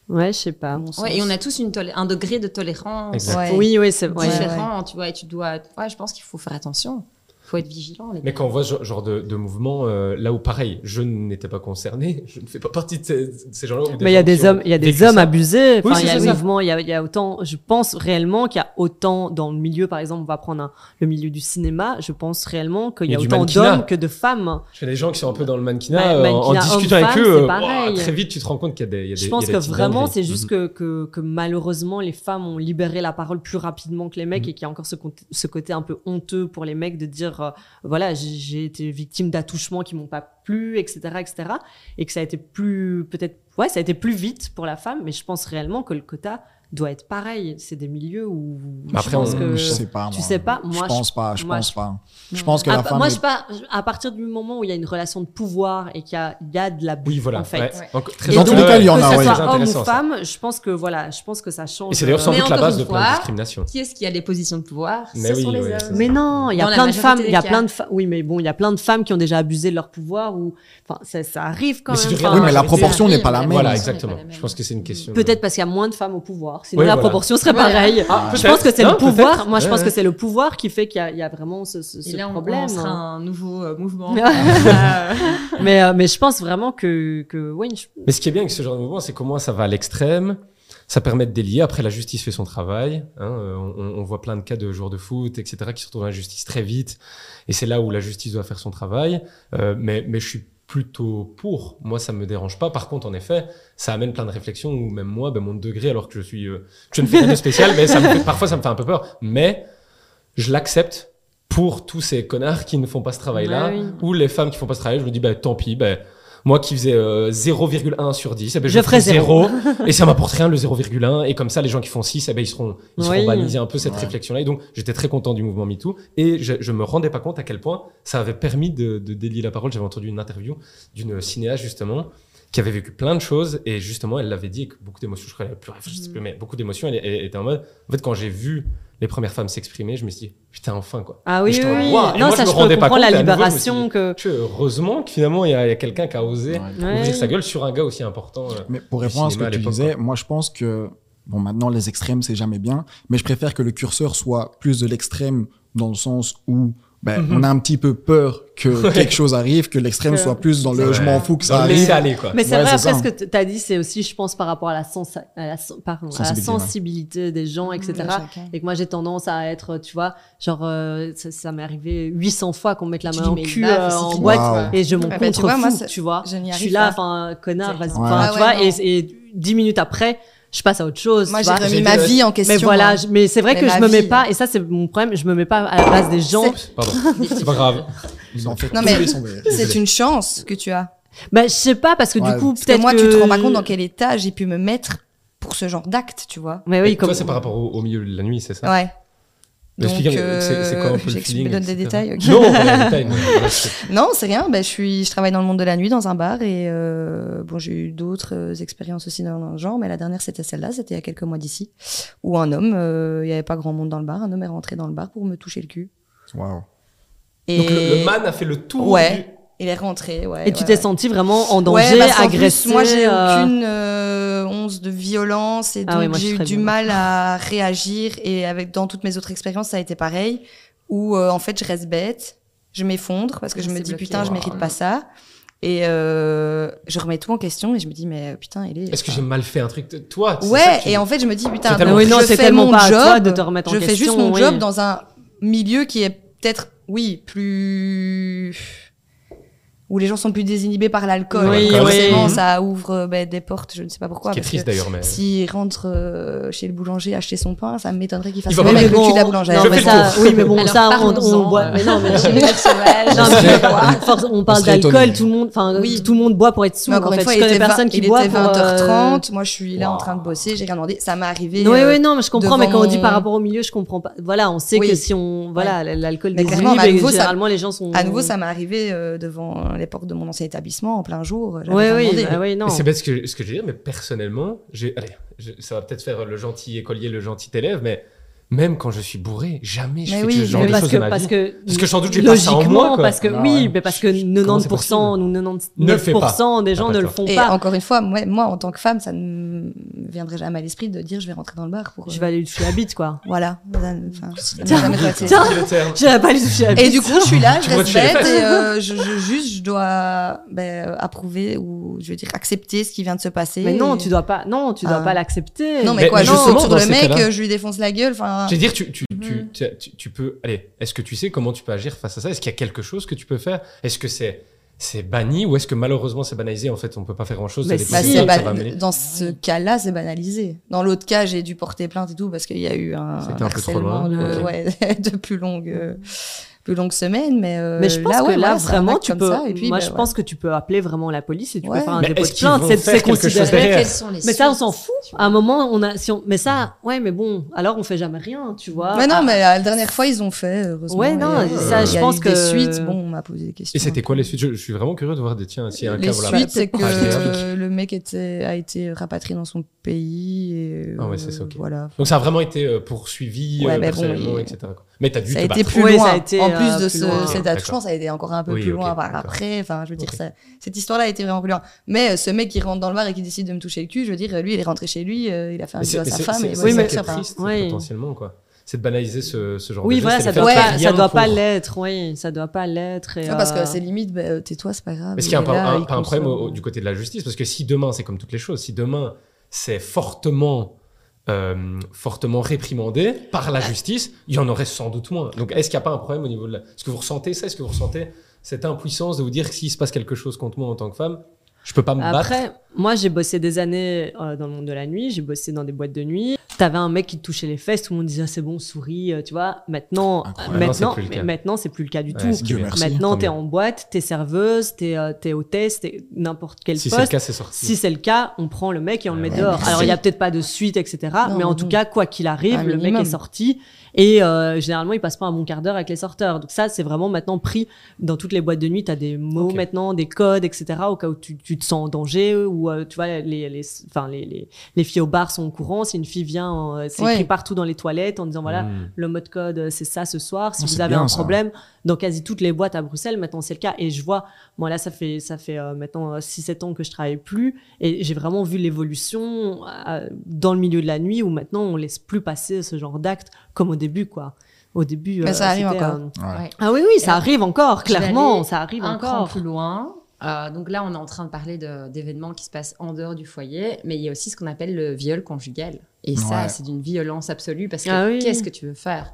Ouais, je sais pas. Ouais, et on a tous une un degré de tolérance. Ouais. Oui, oui, c'est ouais. différent, tu vois, et tu dois. Ouais, je pense qu'il faut faire attention. Il faut être vigilant. Mais quand on voit ce genre de, de mouvement, euh, là où pareil, je n'étais pas concerné, je ne fais pas partie de ces, de ces gens-là. ou Mais il y a des hommes, il y a des hommes ça. abusés. Oui, Enfin, il y a c'est le ça. mouvement, il y a, il y a autant. Je pense réellement qu'il y a autant dans le milieu, par exemple, on va prendre un- le milieu du cinéma. Je pense réellement qu'il Il y a autant d'hommes que de femmes. Je fais des gens qui sont un peu dans le mannequinat, Ma- euh, en- discutant avec eux, euh, très vite tu te rends compte qu'il y a des. il y a des- Je il pense y a que des vraiment, c'est juste Mhm. que, que, que malheureusement, les femmes ont libéré la parole plus rapidement que les mecs Mhm. et qu'il y a encore ce côté un peu honteux pour les mecs de dire, euh, voilà, j'ai été victime d'attouchements qui m'ont pas plu, etc., etc. Et que ça a été plus, peut-être, ouais, ça a été plus vite pour la femme, mais je pense réellement que le quota doit être pareil. C'est des milieux où Après, je pense on- que... Je sais pas. tu moi. sais pas, moi, je je- pense pas. Je moi, pense je- pas. Je pense que Ah, la femme. moi, est- je sais pas, à partir du moment où il y a une relation de pouvoir et qu'il y a, il y a de l'abus, Oui, voilà. en fait. ouais. Très Et Dans tous les cas, il y en que a, ça ouais. soit homme ou intéressant, ça. femme, je pense que voilà, je pense que ça change. Et c'est d'ailleurs sans doute la base de plein de discriminations. Qui est-ce qui a les positions de pouvoir? Mais Ce oui. Mais non, il y a la plein de femmes, il y a plein de femmes. Oui, mais bon, il y a plein de femmes qui ont déjà abusé de leur pouvoir ou, enfin, ça, arrive quand même. tu Oui, mais la proportion n'est pas la même. Voilà, exactement. La. Je pense que c'est une question. Peut-être parce qu'il y a moins de femmes au pouvoir. Sinon, Oui, la voilà. proportion serait pareille. Ah, je pense que c'est le pouvoir. Moi, je Ouais, pense ouais. que c'est le pouvoir qui fait qu'il y, a- il y a vraiment ce, ce, ce Et là, on, problème. on sera hein. un nouveau euh, mouvement. Ouais. Euh, mais, euh, mais je pense vraiment que, que oui, je- Mais ce qui est bien avec ce genre de mouvement, c'est qu'au moins ça va à l'extrême. Ça permet de délier. Après, la justice fait son travail. hein. On, on voit plein de cas de joueurs de foot, etc., qui se retrouvent à la justice très vite. Et c'est là où la justice doit faire son travail. Euh, mais, mais je suis plutôt pour. Moi, ça me dérange pas. Par contre, en effet, ça amène plein de réflexions où même moi, ben, mon degré, alors que je suis, euh, je ne fais rien de spécial, mais ça me fait- parfois ça me fait un peu peur. Mais je l'accepte pour tous ces connards qui ne font pas ce travail-là, Ouais, oui. ou les femmes qui font pas ce travail. Je me dis, bah, tant pis, ben, moi qui faisais euh, 0,1 sur 10, eh ben, je, Je ferai ferai zéro. 0 et ça m'apporte rien le 0,1 et comme ça les gens qui font 6 eh ben, ils seront ils seront Oui. un peu cette Ouais. réflexion là et donc j'étais très content du mouvement MeToo et je, je me rendais pas compte à quel point ça avait permis de, de délier la parole j'avais entendu une interview d'une cinéaste justement qui avait vécu plein de choses et justement elle l'avait dit avec beaucoup d'émotions je crois qu'elle avait pleuré je sais plus mais beaucoup d'émotions elle, elle était en mode en fait quand j'ai vu les premières femmes s'exprimer je me suis dit putain enfin quoi Ah oui, Non, moi, ça, je je me peux rendais pas la nouveau, libération que. Tu heureusement que finalement il y a, quelqu'un qui a osé Ouais. Ouais. ouvrir sa gueule sur un gars aussi important euh. Mais pour répondre à ce que à tu disais, quoi. moi je pense que, bon maintenant les extrêmes c'est jamais bien, mais je préfère que le curseur soit plus de l'extrême dans le sens où ben, Mhm. on a un petit peu peur que Ouais. quelque chose arrive, que l'extrême soit plus dans le je m'en fous que ça arrive. laisser aller quoi Mais c'est Ouais, vrai, après, ça. ce que tu as dit, c'est aussi, je pense, par rapport à la, sensa- à la, pardon, à la Sensibilité, sensibilité des gens, etc. Chacun. Et que moi, j'ai tendance à être, tu vois, genre, euh, ça, ça m'est arrivé 800 fois qu'on me mette la main mais cul euh, en boîte et je m'en Ah bah, tu contre vois, tu vois. je suis là, enfin, connard, vas-y, tu vois, et, et dix minutes après, je passe à autre chose. Moi, tu j'ai vois. remis ma vie en question. Mais voilà, hein. je- mais c'est vrai Mais que je me mets vie. pas, et ça, c'est mon problème, je me mets pas à la place des gens. Pardon, c'est pas grave. Ils en fait Non, mais. C'est une chance que tu as. Bah, je sais pas, parce que Ouais. du coup, peut-être moi, que... tu te rends pas compte dans quel état j'ai pu me mettre pour ce genre d'acte, tu vois. Mais Et oui, toi, comme... c'est par rapport au, au milieu de la nuit, c'est ça? Ouais. Donc, c'est c'est quoi un peu le j'explique- feeling me donne des etc. détails. Non, détails, c'est- Non, c'est rien. Ben, je suis, je travaille dans le monde de la nuit dans un bar et euh, bon, j'ai eu d'autres euh, expériences aussi dans, le genre, mais la dernière c'était celle-là, c'était il y a quelques mois d'ici, où un homme, euh, il y avait pas grand monde dans le bar, un homme est rentré dans le bar pour me toucher le cul. Waouh. Et Donc le, le man a fait le tour. Ouais. Il est rentré, ouais. Et tu ouais, t'es ouais. senti vraiment en Ouais, danger, parce qu'en plus, agressé Moi, j'ai euh, aucune euh, once de violence et Ah donc je j'ai eu du mal à réagir. Et avec dans toutes mes autres expériences, ça a été pareil. Où euh, en fait, je reste bête, je m'effondre parce que je Ouais, me dis bloqué. putain, je Wow. mérite pas ça. Et euh, je remets tout en question et je me dis mais euh, putain, il est. Est-ce que j'ai mal fait un truc de- Toi, Ouais, et en fait, je me dis putain, C'est tellement donc, Oui, non, je c'est fais tellement mon pas à job, toi de te remettre en je fais juste mon oui. job dans un milieu qui est peut-être, oui, plus où les gens sont plus désinhibés par l'alcool. Oui, Forcément, oui. ça ouvre euh, ben, des portes, je ne sais pas pourquoi. Ce qui est parce triste d'ailleurs, mais. S'il rentre euh, chez le boulanger acheter son pain, ça m'étonnerait qu'il fasse Il va le même avec le bon, cul de la boulangère. non, mais ça, oui, mais bon, Alors, ça, on, on boit. euh, Mais non, mais Chez les sauvages. Non, mais à force, on parle d'alcool, tout le monde, enfin, Oui. tout le monde boit pour être sourd. En une fait, fois, je il connais personne qui il boit était pour, euh, 20h30, moi je suis là en train de bosser, j'ai rien demandé. Ça m'est arrivé. Oui, euh, oui, non, mais je comprends. Mais quand on dit par rapport au milieu, je comprends pas. Voilà, on sait que si on, voilà, l'alcool désinhibe, clairement, mais à et nouveau, ça- généralement les gens sont. À nouveau, ça m'est arrivé euh, devant les portes de mon ancien établissement en plein jour. Oui, oui, bah oui, non. Mais c'est bête ce que, ce que je veux dire, mais personnellement, j'ai, allez, je- ça va peut-être faire le gentil écolier, le gentil élève, mais même quand je suis bourré, jamais je Mais fais oui, ce genre mais de parce choses que, de ma parce vie. que Parce que sans doute, j'ai pas ça en logiquement, moi, quoi. parce que Ah oui, ouais. mais parce que Comment c'est 90% ou Ne le fais 99% des gens Ah, ne le font Et pas. encore une fois, moi, moi, en tant que femme, ça ne me viendrait jamais à l'esprit de dire je vais rentrer dans le bar pour. Je vais aller lui toucher la bite, quoi. Voilà. Enfin, Tiens, terme. J'irai pas lui toucher la bite. Et du coup, je suis là, je reste bête et euh, je, je- juste, je dois ben, euh, approuver ou je veux dire accepter ce qui vient de se passer. Mais non, Et- tu dois pas, non, tu dois Ah. pas l'accepter. Non, mais, quoi, saute sur le mec, euh, je lui défonce la gueule. Enfin, Je veux dire, tu, tu, tu, tu, tu- tu peux. Allez, est-ce que tu sais comment tu peux agir face à ça? Est-ce qu'il y a quelque chose que tu peux faire? Est-ce que c'est c'est banni ou est-ce que malheureusement c'est banalisé? En fait, on peut pas faire grand chose. Mais ça si. bah, ba- dans ce cas-là, c'est banalisé. Dans l'autre cas, j'ai dû porter plainte et tout parce qu'il y a eu un, C'était un peu trop harcèlement loin, de, ouais, de plus longue, euh, plus longue semaine. Mais, euh, Mais je pense là, que ouais, là, un vraiment, tu peux. ça, et puis, moi, bah, je ouais. pense que tu peux appeler vraiment la police et tu Ouais. peux faire un Mais dépôt de plainte. C'est considéré. les Mais ça, on s'en fout. À un moment, on a, si on, mais ça, ouais, mais bon, alors on fait jamais rien, tu vois. Mais non, Ah, mais la dernière fois, ils ont fait, heureusement. Ouais, non, et, ça, il je y pense eu que- Des suites, bon, on m'a posé des questions. Et c'était quoi les suites? Je, je suis vraiment curieux de voir des tiens s'il y a un Les cas voilà. suites, c'est que Ah, euh, le mec était, a été rapatrié dans son pays. Et, Ah ouais, euh, c'est ça, ok. Voilà. Donc ça a vraiment été euh, poursuivi Ouais, euh, bon, personnellement, etc. Mais t'as dû Ça a te été battre. plus Oui, ça loin. a été, en euh, plus de plus ce, loin. cet D'accord. attouchement, ça a été encore un peu Oui, plus ok, loin par après. Enfin, je veux dire, Ok. ça- cette histoire-là a été vraiment plus loin. Mais euh, ce mec qui rentre dans le bar et qui décide de me toucher le cul, je veux dire, lui, il est rentré chez lui, euh, il a fait un bisou c'est à sa c'est- femme. c'est- Oui, ça mais- qui est enfin, triste potentiellement quoi. C'est de banaliser ce, ce genre Oui, de voilà, ça pas, faire ça doit pas l'être, oui, ça doit pas l'être. et, Ouais, parce euh, que c'est limite, bah, euh, tais-toi, c'est pas grave. Est-ce qu'il y a un, là, un- il pas un problème consomme. au- au- du côté de la justice Parce que si demain, c'est comme toutes les choses, si demain c'est fortement, euh, fortement réprimandé par la justice, il y en aurait sans doute moins. Donc est-ce qu'il n'y a pas un problème au niveau de la... Est-ce que vous ressentez ça Est-ce que vous ressentez cette impuissance de vous dire que s'il se passe quelque chose contre moi en tant que femme, je peux pas me battre Après, moi, j'ai bossé des années euh, dans le monde de la nuit, j'ai bossé dans des boîtes de nuit. T'avais un mec qui te touchait les fesses, tout le monde disait Ah, c'est bon, souris, euh, tu vois. Maintenant, Incroyable. Maintenant, maintenant, c'est plus le cas. maintenant, c'est plus le cas du Ouais, tout. Dieu merci. Maintenant, t'es en boîte, t'es serveuse, t'es euh, t'es hôtesse, t'es n'importe quel Si c'est le poste. cas, c'est sorti. Si c'est le cas, on prend le mec et on le met ouais, dehors. merci. Alors, il y a peut-être pas de suite, etc. Non, mais en non, tout cas, quoi qu'il arrive, Un le mec est sorti. Et euh, généralement, il passe pas un bon quart d'heure avec les sorteurs. Donc ça, c'est vraiment maintenant pris dans toutes les boîtes de nuit. Tu as des mots maintenant, des codes, etc. Au cas où tu, tu te sens en danger ou euh, tu vois, les, les, enfin, les, les, les filles au bar sont au courant. Si une fille vient, euh, c'est Ouais. écrit partout dans les toilettes en disant voilà, Mm. le mode code, euh, c'est ça ce soir. Si Oh, vous avez bien, un ça. problème, dans quasi toutes les boîtes à Bruxelles, maintenant c'est le cas. Et je vois, moi là, ça fait, ça fait euh, maintenant 6-7 ans que je travaille plus. Et j'ai vraiment vu l'évolution euh, dans le milieu de la nuit où maintenant on laisse plus passer ce genre d'actes comme au début, quoi. Au début. Mais ça arrive c'était, encore. euh, Ouais. Ah oui, oui, ça Et arrive encore, clairement, ça arrive un cran encore. plus loin. Euh, donc là, on est en train de parler de- d'événements qui se passent en dehors du foyer, mais il y a aussi ce qu'on appelle le viol conjugal. Et ça, Ouais. c'est d'une violence absolue parce que Ah oui. qu'est-ce que tu veux faire?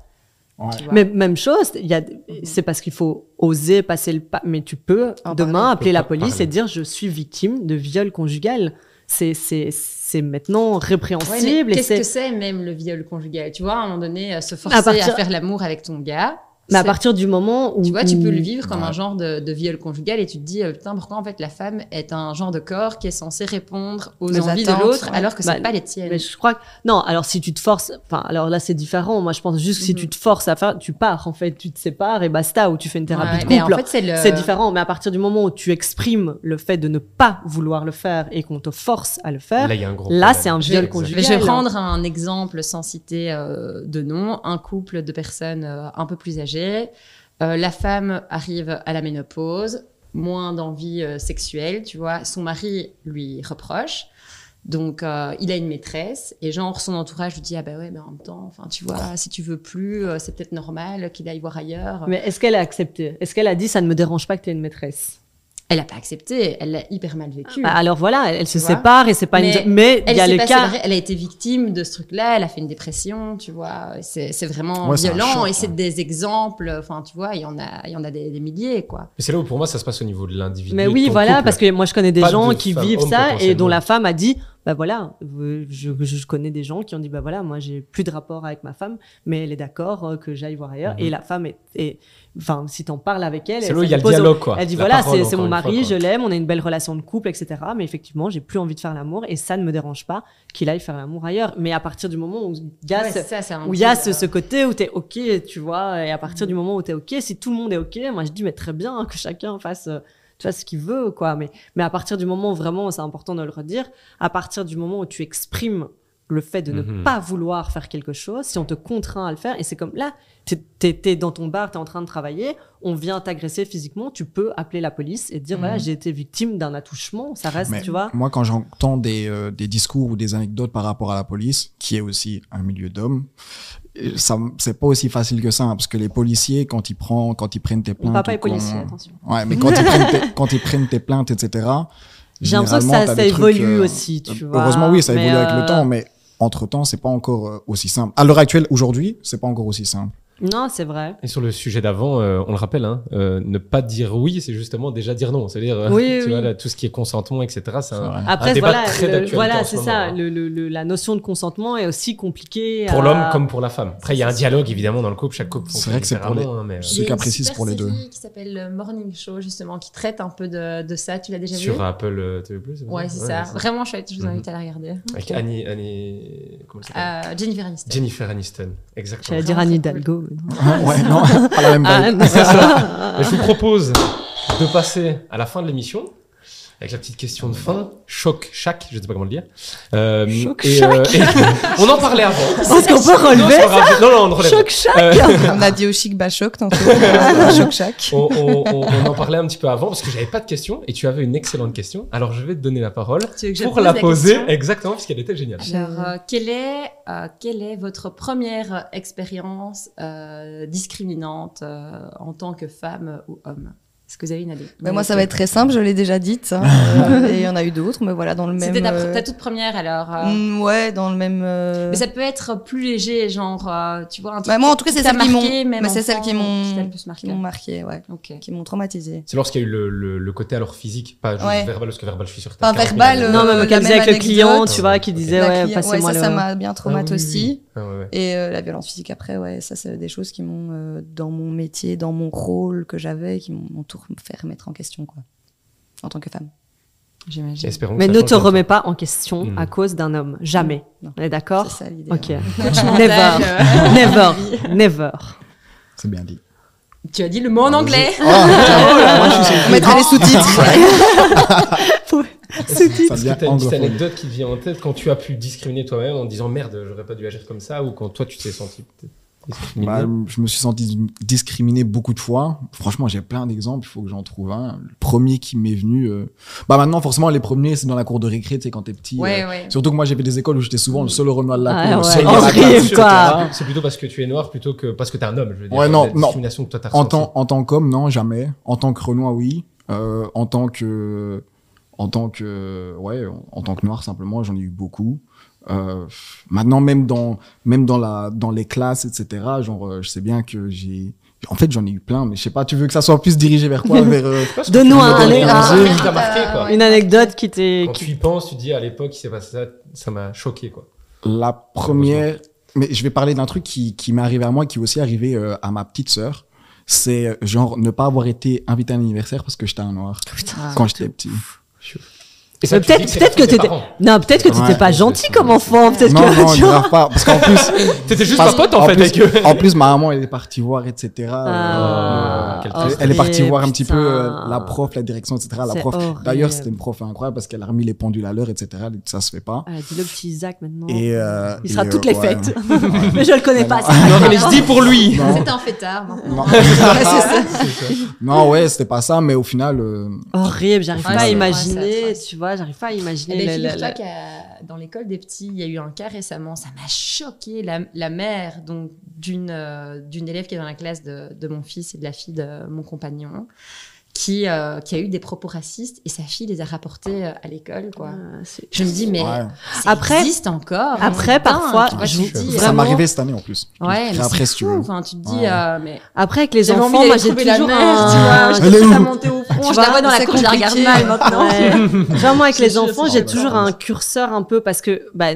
Ouais. tu vois? Mais même chose, il y a, c'est parce qu'il faut oser passer le pas. Mais tu peux En demain parler. appeler la police parler. et dire je suis victime de viol conjugal. C'est, c'est, c'est maintenant Ouais, répréhensible. et Qu'est-ce que c'est même le viol conjugal? Tu vois, à un moment donné, euh, se forcer À faire l'amour avec ton gars. Mais à c'est- partir du moment où. Tu vois, tu peux le vivre comme Ouais. un genre de, de viol conjugal et tu te dis, euh, putain, pourquoi en fait la femme est un genre de corps qui est censé répondre aux Les envies attentes, de l'autre ouais. alors que Bah, c'est pas les tiennes. Mais je crois que non. Alors si tu te forces, enfin alors là c'est différent. Moi je pense juste que si Mhm. tu te forces à faire, tu pars en fait, tu te sépares et basta ou tu fais une thérapie Ouais, de mais en couple. fait, c'est le. C'est différent, mais à partir du moment où tu exprimes le fait de ne pas vouloir le faire et qu'on te force à le faire, Là, un c'est un viol conjugal. je vais prendre un exemple sans citer euh, de nom. Un couple de personnes euh, un peu plus âgées. Euh, la femme arrive à la ménopause, moins d'envie euh, sexuelle, tu vois. Son mari lui reproche. Donc, euh, il a une maîtresse et genre son entourage lui dit ah bah ouais mais en même temps enfin tu vois si tu veux plus c'est peut-être normal qu'il aille voir ailleurs Mais est-ce qu'elle a accepté? Est-ce qu'elle a dit ça ne me dérange pas que tu aies une maîtresse? Elle a pas accepté elle l'a hyper mal vécu Bah, Alors voilà, elle, elle se sépare et c'est pas Mais une. Mais il Elle, y a passé cas. vrai- elle a été victime de ce truc-là, elle a fait une dépression, tu vois. C'est vraiment Ouais, violent choc, et c'est des exemples, enfin, tu vois, il y en a, il y en a des, des milliers, quoi. Mais c'est là où pour moi ça se passe au niveau de l'individu. Mais oui, voilà, couple. parce que moi je connais des Pas gens de qui vivent ça et dont la femme a dit bah voilà, euh, je, je, connais des gens qui ont dit bah voilà, moi j'ai plus de rapport avec ma femme, mais elle est d'accord euh, que j'aille voir ailleurs. Mhm. Et la femme est, est- enfin, si t'en parles avec elle, C'est elle, là y a le dialogue quoi. Elle dit La voilà, c'est mon fois, mari, je l'aime, on a une belle relation de couple, etc. Mais effectivement, j'ai plus envie de faire l'amour et ça ne me dérange pas qu'il aille faire l'amour ailleurs. Mais à partir du moment où il y a Ouais, ce- ça, où y a ce, ce côté où tu es OK, tu vois, et à partir du moment où tu es OK, si tout le monde est OK, moi je dis, mais très bien que chacun fasse, euh, tu ce qu'il veut, quoi. Mais, mais à partir du moment vraiment, c'est important de le redire, à partir du moment où tu exprimes le fait de ne Mhm. pas vouloir faire quelque chose, si on te contraint à le faire, et c'est comme là, t'es- t'es dans ton bar, t'es en train de travailler, on vient t'agresser physiquement, tu peux appeler la police et dire, voilà, j'ai été victime d'un attouchement, ça reste, Mais tu vois. Moi, quand j'entends des, euh, des discours ou des anecdotes par rapport à la police, qui est aussi un milieu d'hommes, euh, ça, c'est pas aussi facile que ça, hein, parce que les policiers, quand ils prennent, quand ils prennent tes Mon plaintes, papa est policier, attention. Ouais, mais quand ils prennent tes, quand ils prennent tes plaintes, etc. J'ai l'impression que ça, trucs, évolue euh, aussi, tu vois. Heureusement, oui, ça évolue avec le temps, mais entre temps, c'est pas encore euh, aussi simple. À l'heure actuelle, aujourd'hui, c'est pas encore aussi simple. Non, c'est vrai. Et sur le sujet d'avant, euh, on le rappelle, hein, euh, ne pas dire oui, c'est justement déjà dire non. C'est-à-dire, euh, Oui, tu oui. vois, là, tout ce qui est consentement, etc. C'est un. Après, un débat voilà, très le- d'actualité voilà, en ce c'est moment, ça. hein. Le, le- le- la notion de consentement est aussi compliquée. Pour à- l'homme comme pour la femme. Après, il y a un dialogue évidemment dans le couple. Chaque couple C'est vrai que c'est pour les- hein, mais, Ceux cas précis, c'est pour les deux. Il y a une super série qui s'appelle Morning Show, justement, qui traite un peu de, de ça. Tu l'as déjà sur vu Apple euh, TV+. Ouais, c'est ça. Vraiment chouette. Je vous Mhm. invite à la regarder. Avec Annie, Annie, comment elle s'appelle? Jennifer Aniston. Jennifer Aniston, exactement. J'allais dire Anne Hidalgo. Mais non. ouais, non, pas la même Ah. Mais je vous propose de passer à la fin de l'émission avec la petite question de fin. Choc, chac, je ne sais pas comment le dire. Euh, Choc, et, euh, et- on en parlait avant. Est-ce qu'on peut Non, relever c'est pas grave. Non, non, on relève. Choc chac Euh, On a dit au chic bachoc tantôt. choc chac. on, on- on- on en parlait un petit peu avant parce que j'avais pas de question et tu avais une excellente question. Alors je vais te donner la parole Tu veux que je pour pose la poser question exactement puisqu'elle était géniale. Alors, euh, quelle, est, euh, quelle est votre première expérience euh, discriminante euh, en tant que femme ou homme? Est-ce que vous avez une idée Mais moi, ça va être très simple, je l'ai déjà dite. hein, euh, et il y en a eu d'autres, mais voilà, dans le même. C'était ta, euh, ta toute première alors euh, mm, ouais, dans le même. euh, Mais ça peut être plus léger, genre, euh, tu vois, un truc Bah, moi, en tout cas, c'est t'a celles qui m'ont- marqué, même mais c'est celles qui m'ont- qui t'a le plus qui marqué. m'ont marqué, ouais, Ok. qui m'ont traumatisé. C'est lorsqu'il y a eu le, le- le côté alors physique, pas juste Ouais. verbal parce que verbal je suis sûr. que Pas t'as 40 000 verbal. Non, même la qu'elle disait même avec le client, tu vois, qui disait, ouais, passez-moi ça, le. ça m'a bien Ah traumatisé aussi. Ah ouais. Et la violence physique après, ouais, ça c'est des choses qui m'ont, dans mon métier, dans mon rôle que j'avais, qui m'ont tout fait remettre en question, quoi, en tant que femme. J'imagine. Mais ne te remets pas en question Mm. à cause d'un homme. Jamais. Non. On est d'accord C'est ça l'idée. Ok. hein. Never. Never. Never. C'est bien dit. Tu as dit le mot en anglais. Oh, suis On mettra les sous-titres. Ça Est-ce que t'as une petite anecdote qui te vient en tête quand tu as pu discriminer toi-même en disant merde, j'aurais pas dû agir comme ça ou quand toi tu t'es senti peut-être Bah, je me suis senti discriminé beaucoup de fois. Franchement, j'ai plein d'exemples. Il faut que j'en trouve un. Le premier qui m'est venu. euh, Bah maintenant, forcément, les premiers, c'est dans la cour de récré, tu sais, quand t'es petit. Ouais, euh, ouais. Surtout que moi, j'avais des écoles où j'étais souvent le seul Renoir de la Ah cour, le seul. C'est plutôt parce que tu es noir plutôt que parce que t'es un homme, je veux dire. Ouais, non, la non. discrimination que toi En tant, en tant qu'homme, non, jamais. En tant que Renoir, oui. Euh, en tant que, en tant que, ouais, en, en tant que noir simplement, j'en ai eu beaucoup. Euh, maintenant, même dans, même dans la, dans les classes, etc. Genre, euh, je sais bien que j'ai, en fait, j'en ai eu plein, mais je sais pas. Tu veux que ça soit plus dirigé vers quoi, vers euh, Donne-nous un, une anecdote qui t'est. Quand qui- tu y penses, tu dis à l'époque, il s'est passé ça, ça m'a choqué, quoi. La première, mais je vais parler d'un truc qui, qui m'est arrivé à moi, qui est aussi arrivé euh, à ma petite sœur. C'est genre ne pas avoir été invité à un anniversaire parce que j'étais un noir Putain. quand j'étais petit. Peut-être peut-être que t'étais. Non, peut-être que t'étais Ouais. pas gentil comme enfant. Peut-être Non, que. non, tu vois. pas. Parce qu'en plus, T'étais juste parce- pas pote en, fait plus, avec eux. en plus, ma maman, elle est partie voir, etc. Ah, euh, quel elle- elle est partie voir un petit peu euh, la prof, la direction, etc. La prof. horrible. D'ailleurs, c'était une prof incroyable parce qu'elle a remis les pendules à l'heure, etc. Ça se fait pas. Ah, dis le petit Isaac maintenant. Et, euh, Il et, sera euh, toutes les ouais. fêtes. Mais je le connais pas. Non, mais je dis pour lui. Non. C'était un fêtard. Non. Ouais, c'est ça. non, ouais, c'était pas ça, mais au final, euh, Horrible, j'arrive pas à imaginer, tu vois, j'arrive pas à Eh imaginer. ben, le- qu'à- dans l'école des petits, il y a eu un cas récemment, ça m'a choqué. La, la mère donc d'une euh, d'une élève qui est dans la classe de, de mon fils et de la fille de mon compagnon, qui, euh, qui a eu des propos racistes et sa fille les a rapportés euh, à l'école. quoi. Ah, Je me dis, mais ouais. ça Après- existe encore. après, Putain, parfois, vois, je dis, ça vraiment- m'est arrivé cette année en plus. Ouais, mais après, c'est si tu veux. Enfin, tu te dis, Ouais. euh, mais Après, avec les enfants, moi j'ai toujours la mère, un- tu vois. Je Elle est trouve ça où monter au front. Je vois, la vois dans la cour, je la regarde mal maintenant. Moi, avec les enfants, j'ai toujours un curseur un peu parce que, bah, euh,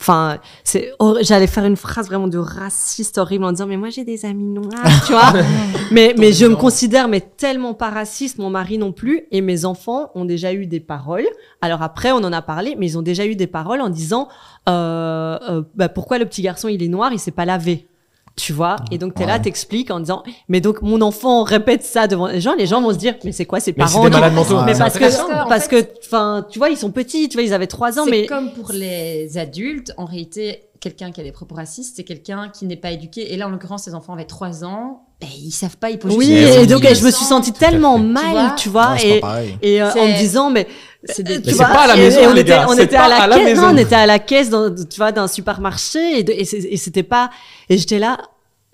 enfin, c'est, j'allais faire une phrase vraiment de raciste horrible en disant, mais moi, j'ai des amis noirs, tu vois. mais, mais je me considère, mais tellement pas raciste, mon mari non plus, et mes enfants ont déjà eu des paroles. Alors après, on en a parlé, mais ils ont déjà eu des paroles en disant, euh, euh, bah, pourquoi le petit garçon, il est noir, il s'est pas lavé. Tu vois, et donc t'es là, Ouais. t'expliques en disant, mais donc mon enfant répète ça devant les gens, les gens vont se dire, mais c'est quoi ces Mais c'est parents des qui- malades mentaux. Mais parce que, parce que, enfin, tu vois, ils sont petits, tu vois, ils avaient trois ans, C'est mais comme pour les adultes, en réalité, quelqu'un qui a des propos racistes, c'est quelqu'un qui n'est pas éduqué. Et là, en l'occurrence, ces enfants avaient 3 ans, ben, ils savent pas, ils posent oui, et donc oui. je me suis sentie tellement mal, Tu vois tu vois, Non, c'est et, euh, en me disant, mais C'est des- tu Mais c'est pas à la maison, on les était, gars, on c'est était à la à la caisse, non, on était à la caisse, dans, tu vois, d'un supermarché, et, de- et c'était pas, et j'étais là.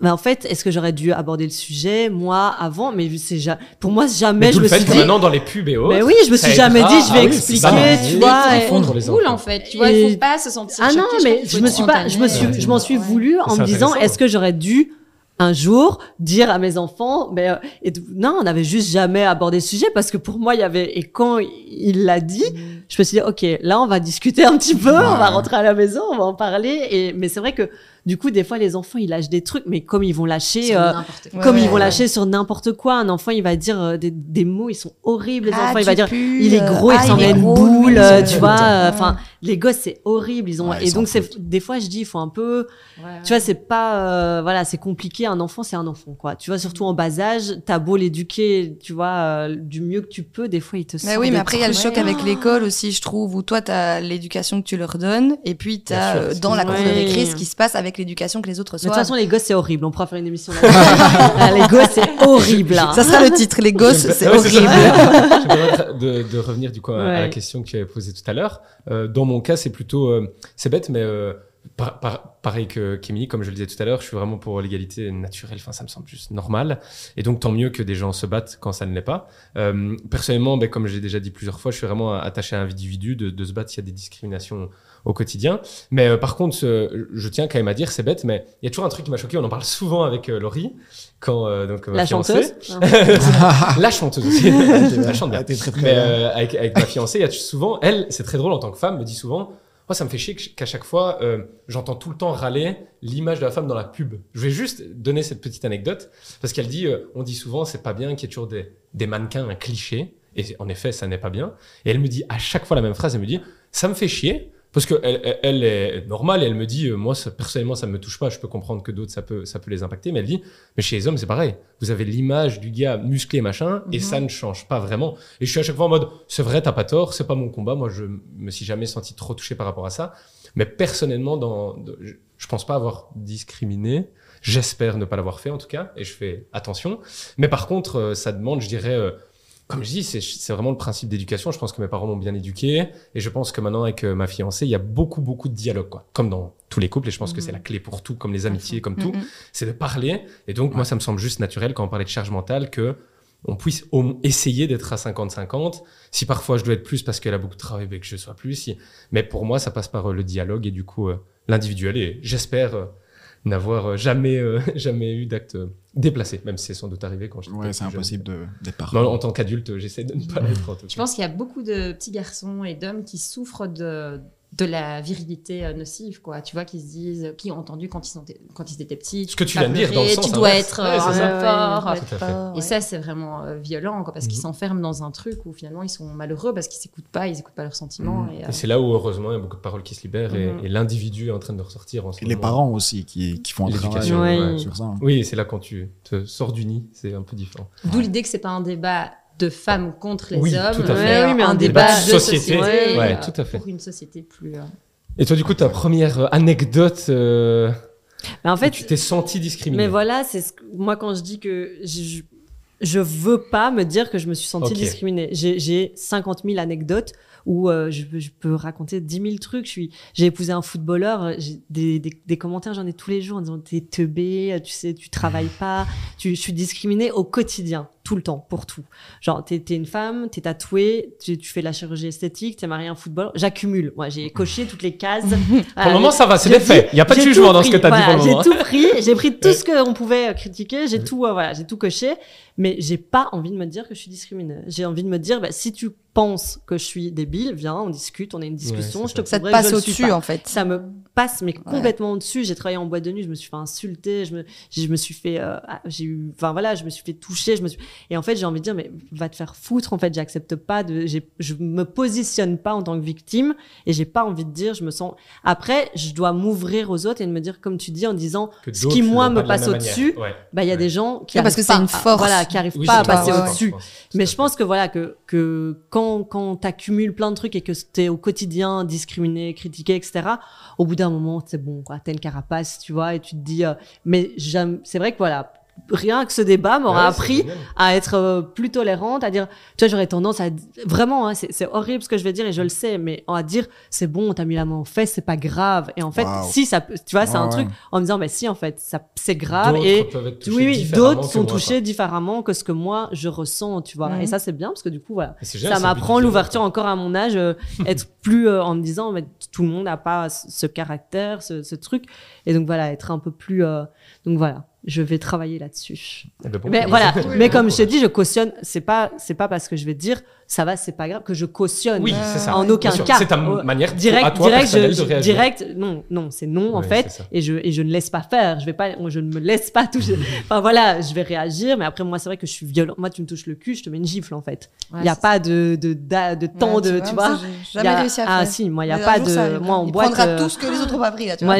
Ben en fait, est-ce que j'aurais dû aborder le sujet moi avant? Mais c'est ja- pour moi jamais Mais je me le fait suis dit. maintenant dans les pubs et autres. Mais oui, je me suis jamais dit je vais à- expliquer, bah, tu les vois. font pour les cool en fait. Tu vois, il faut pas se sentir. Ah non, choqué, mais je me suis pas, je me suis, je m'en suis voulu en me disant, est-ce que j'aurais dû un jour dire à mes enfants, mais euh, et non, on n'avait juste jamais abordé le sujet parce que pour moi il y avait et quand il l'a dit, je me suis dit ok, là on va discuter un petit peu, on va rentrer à la maison, on va en parler. Et mais c'est vrai que du coup des fois les enfants ils lâchent des trucs, mais comme ils vont lâcher. Sur euh, n'importe quoi. comme Ouais, ils vont ouais. lâcher sur n'importe quoi, un enfant il va dire euh, des, des mots, ils sont horribles. Les Ah, enfants, il va dire pues, il est gros, il ah, ressemble il à est une boule, euh, tu vois. euh. Enfin, les gosses c'est horrible. Ils ont Ouais, et ils donc c'est des fois je dis il faut un peu, Ouais, ouais. tu vois, c'est pas euh, voilà, c'est compliqué. Un enfant c'est un enfant quoi. Tu vois, surtout en bas âge, t'as beau l'éduquer, tu vois, euh, du mieux que tu peux, des fois il te. Mais oui, mais après, il y a le choc avec l'école aussi, je trouve, où toi, tu as l'éducation que tu leur donnes, et puis tu Bien as sûr, c'est dans la cour de récré ce qui se passe avec l'éducation que les autres Mais de toute façon, les gosses, c'est horrible. On pourra faire une émission là-dessus. Ah, les gosses, c'est horrible. hein. Ça sera le titre, les gosses, c'est ça. horrible. De, de revenir du coup à, à la question que tu avais posée tout à l'heure. Euh, dans mon cas, c'est plutôt, euh, c'est bête, mais euh, par- par- pareil que Kémy, comme je le disais tout à l'heure, je suis vraiment pour l'égalité naturelle. Enfin, ça me semble juste normal. Et donc, tant mieux que des gens se battent quand ça ne l'est pas. Euh, personnellement, ben, comme j'ai déjà dit plusieurs fois, je suis vraiment attaché à un individu de, de se battre s'il y a des discriminations au quotidien. Mais euh, par contre, euh, je tiens quand même à dire, c'est bête, mais il y a toujours un truc qui m'a choqué. On en parle souvent avec euh, Laurie, quand euh, donc ma La fiancée- chanteuse? la chanteuse aussi. Elle chante bien. Ah, t'es très, très Mais bien. euh, avec, avec ma fiancée, il y a souvent, elle, c'est très drôle en tant que femme, me dit souvent, moi ça me fait chier qu'à chaque fois, euh, j'entends tout le temps râler l'image de la femme dans la pub. Je vais juste donner cette petite anecdote, parce qu'elle dit, euh, on dit souvent, c'est pas bien qu'il y ait toujours des, des mannequins, un cliché, et en effet, ça n'est pas bien. Et elle me dit à chaque fois la même phrase, elle me dit, ça me fait chier, parce qu'elle elle, elle est normale, et elle me dit, euh, moi, ça, personnellement, ça me touche pas, je peux comprendre que d'autres, ça peut, ça peut les impacter, mais elle dit, mais chez les hommes, c'est pareil. Vous avez l'image du gars musclé, machin, et Mhm. ça ne change pas vraiment. Et je suis à chaque fois en mode, c'est vrai, t'as pas tort, c'est pas mon combat. Moi, je me suis jamais senti trop touché par rapport à ça. Mais personnellement, dans, je pense pas avoir discriminé. J'espère ne pas l'avoir fait, en tout cas, et je fais attention. Mais par contre, euh, ça demande, je dirais, euh, comme je dis, c'est- vraiment le principe d'éducation. Je pense que mes parents m'ont bien éduqué, et je pense que maintenant, avec euh, ma fiancée, il y a beaucoup, beaucoup de dialogue, quoi. Comme dans tous les couples, et je pense que Mhm. c'est la clé pour tout, comme les amitiés, comme tout Mhm. c'est de parler. Et donc, moi, ça me semble juste naturel quand on parlait de charge mentale que on puisse essayer d'être à 50-50. Si parfois je dois être plus parce qu'elle a beaucoup de travail, ben que je sois plus. Si... Mais pour moi, ça passe par euh, le dialogue et du coup, euh, l'individuel. Et j'espère euh, n'avoir euh, jamais, euh, jamais eu d'acte euh, déplacé, même si c'est sans doute arrivé quand j'étais Ouais, c'est impossible de- d'être. Non, en tant qu'adulte, j'essaie de ne pas l'être. en tout Je pense qu'il y a beaucoup de petits garçons et d'hommes qui souffrent de, de la virilité euh, nocive, quoi. Tu vois, qui se disent, qui ont entendu quand ils, sont, quand ils étaient petits. Ce que tu viens de dire, dans le pleurer, sens Tu dois être Ouais, euh, fort. Et ça, c'est vraiment euh, violent, quoi, parce qu'ils Mhm. s'enferment dans un truc où finalement ils sont malheureux parce qu'ils s'écoutent pas, ils écoutent pas leurs sentiments. Mhm. Et, euh, Et c'est là où, heureusement, il y a beaucoup de paroles qui se libèrent et- Mhm. et, l'individu est en train de ressortir en ce Et les parents aussi qui, qui font un travail L'éducation, ouais. sur ça. Oui, c'est là quand tu te sors du nid, c'est un peu différent. D'où l'idée que c'est pas un débat de femmes contre les Oui, hommes, tout à fait. mais, Ouais, oui, mais un un débat débat de société. société, Ouais, ouais, euh, tout à fait. pour une société plus. euh, Et toi, du coup, ta première euh, anecdote, euh, Mais en fait, tu t'es senti discriminé. Mais voilà, c'est ce que- moi quand je dis que je, je veux pas me dire que je me suis sentie Ok. discriminée. J'ai j'ai 50 000 anecdotes où euh, je, peux- je peux raconter 10 000 trucs. Je suis, j'ai épousé un footballeur, euh, j'ai des, des, des commentaires, j'en ai tous les jours en disant t'es teubé, tu sais, tu travailles pas, tu, je suis discriminée au quotidien, tout le temps, pour tout. Genre, t'es es une femme, t'es tatouée, tu, tu fais de la chirurgie esthétique, t'es marié à un footballeur. J'accumule. Moi, j'ai coché toutes les cases. Pour le moment, ça va, c'est des faits. Il n'y a pas de jugement dans ce que pris, tu as dit pour le moment. J'ai tout pris, j'ai pris tout ce qu'on pouvait euh, critiquer, j'ai tout, euh, voilà, j'ai tout coché, mais j'ai pas envie de me dire que je suis discriminée. J'ai envie de me dire, bah, si tu pense que je suis débile, viens, on discute, on a une discussion, Ouais, je c'est te Ça te passe au-dessus, pas. en fait. Ça me passe, mais complètement au-dessus. J'ai travaillé en boîte de nuit, je me suis fait insulter, je me, je me suis fait, euh, ah, j'ai eu, enfin voilà, je me suis fait toucher, je me suis, et en fait, j'ai envie de dire, mais va te faire foutre, en fait, j'accepte pas de, j'ai, je me positionne pas en tant que victime, et j'ai pas envie de dire, je me sens, après, je dois m'ouvrir aux autres et de me dire, comme tu dis, en disant, Que ce qui, moi, me passe au-dessus. Ouais. bah, il y a Ouais. des gens qui Ouais, parce arrivent que c'est pas une à- force. voilà, qui arrivent Oui, pas à passer au-dessus. Mais je pense que voilà que que quand quand t'accumules plein de trucs et que t'es au quotidien discriminé, critiqué, etc. Au bout d'un moment, c'est bon, quoi. T'as une carapace, tu vois, et tu te dis. euh, mais c'est vrai que voilà, rien que ce débat m'aura Ouais, c'est appris à être euh, plus tolérante, à dire, tu vois, j'aurais tendance à vraiment, hein, c'est horrible ce que je vais dire et je le sais, mais à dire, c'est bon, t'as mis la main aux fesses, c'est pas grave. Et en fait, si ça, peut- tu vois, c'est un ouais. truc en me disant, mais si, en fait, ça, c'est grave et oui, oui, d'autres sont moi, touchés quoi. différemment que ce que moi je ressens, tu vois. Mhm. Et ça, c'est bien parce que du coup, voilà. Génial, Ça m'apprend l'ouverture encore à mon âge, euh, être plus euh, en me disant, mais tout le monde n'a pas ce ce caractère, ce, ce truc. Et donc voilà, être un peu plus. euh, donc voilà, je vais travailler là-dessus. Eh ben, bon Mais voilà, mais comme je t'ai dit, je cautionne. C'est pas, c'est pas parce que je vais te dire, ça va, c'est pas grave que je cautionne. Oui, c'est ça. En aucun cas. C'est ta Oh, manière direct, à toi direct, je, de réagir. direct, non, non, c'est non en fait, et je et je ne laisse pas faire. Je vais pas, je ne me laisse pas toucher. enfin voilà, je vais réagir, mais après moi c'est vrai que je suis violent. Moi tu me touches le cul, je te mets une gifle en fait. Il y a pas de de de, de temps de, tu vois. Jamais a- réussi à ah si, moi il y a Mais pas de, moi en Il boîte. prendra euh, tout ce que les autres ont pas pris là, tu vois.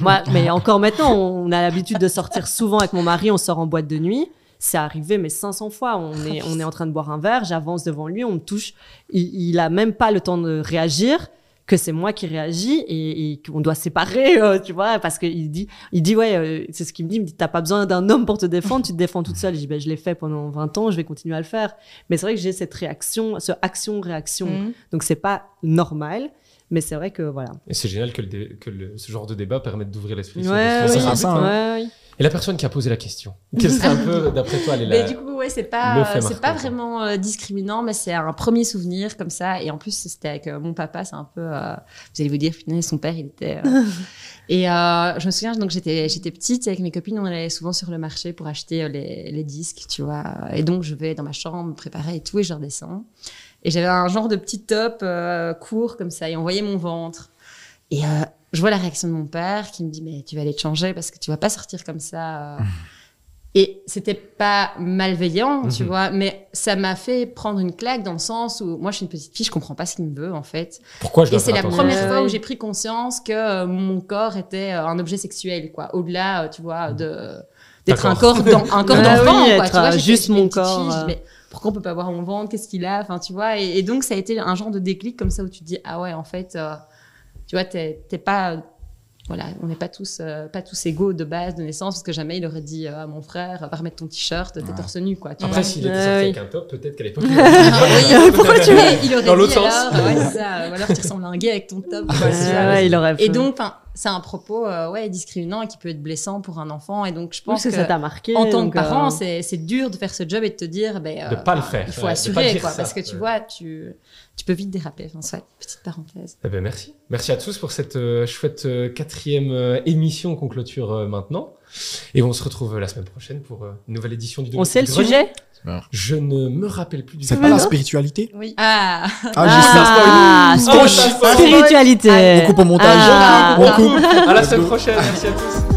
moi, mais encore maintenant, on a l'habitude de sortir souvent avec mon mari, on sort en boîte de nuit. C'est arrivé, mais 500 fois. On est, on est en train de boire un verre, j'avance devant lui, on me touche. Il, il a même pas le temps de réagir, que c'est moi qui réagis et, et qu'on doit séparer, euh, tu vois, parce qu'il dit, il dit, ouais, euh, c'est ce qu'il me dit, il me dit, t'as pas besoin d'un homme pour te défendre, tu te défends toute seule. Je dis, ben, je l'ai fait pendant 20 ans, je vais continuer à le faire. Mais c'est vrai que j'ai cette réaction, ce action-réaction. Mhm. Donc c'est pas normal, mais c'est vrai que voilà. Et c'est génial que, le dé- que le- ce genre de débat permette d'ouvrir l'esprit. Ouais, oui, but, hein. ouais, oui. Et la personne qui a posé la question, quelle serait un peu, d'après toi, elle est Mais la... du coup, ouais, c'est pas, c'est pas vraiment euh, discriminant, mais c'est un premier souvenir comme ça. Et en plus, c'était avec euh, mon papa, c'est un peu. euh, vous allez vous dire, finalement, son père, il était. euh, et euh, je me souviens, donc j'étais, j'étais petite, et avec mes copines, on allait souvent sur le marché pour acheter euh, les, les disques, tu vois. Et donc, je vais dans ma chambre, me préparer et tout, et je redescends. Et j'avais un genre de petit top euh, court comme ça, et on voyait mon ventre. Et euh, je vois la réaction de mon père qui me dit mais tu vas aller te changer parce que tu vas pas sortir comme ça. euh. Et c'était pas malveillant, tu Mhm. vois, mais ça m'a fait prendre une claque dans le sens où moi je suis une petite fille, je comprends pas ce qu'il me veut en fait. Pourquoi je Et c'est la première fois où j'ai pris conscience que euh, mon corps était un objet sexuel, quoi, au-delà, tu vois, de d'être un corps d'en- un corps Ouais, d'enfant, oui, quoi. Tu vois, juste mon corps, fille, pourquoi on peut pas voir mon ventre Qu'est-ce qu'il a Enfin, tu vois. Et, et donc ça a été un genre de déclic comme ça où tu te dis ah ouais, en fait, euh, tu vois, t'es t'es pas voilà, on n'est pas tous euh, pas tous égaux de base de naissance parce que jamais il aurait dit euh, à mon frère va remettre ton t-shirt, t'es Ouais. torse nu quoi. Tu Après, vois. s'il était sorti avec un top, peut-être qu'à l'époque... Pourquoi tu il aurait Dans l'autre dit sens. alors, ouais, c'est ça, ou alors tu ressembles à un gay avec ton top. quoi, Ouais, il aurait Et fait. donc, enfin, c'est un propos euh, ouais, discriminant qui peut être blessant pour un enfant. Et donc, je Oui, pense parce que, que, ça t'a marqué. en tant que parent, euh, c'est c'est dur de faire ce job et de te dire, ben, De pas le faire, Il faut ouais, assurer, quoi, ça, parce que tu ouais. vois, tu, tu peux vite déraper. Enfin, soit, petite parenthèse. Eh ben, merci. Merci à tous pour cette euh, chouette euh, quatrième euh, émission qu'on clôture euh, maintenant. Et on se retrouve la semaine prochaine pour euh, une nouvelle édition du On sait le sujet Je ne me rappelle plus du C'est tout. pas la spiritualité Oui. Ah, Ah, Ah, j'ai spoil. spiritualité. On coupe au montage. Ah. On coupe. À la semaine prochaine. Merci à tous.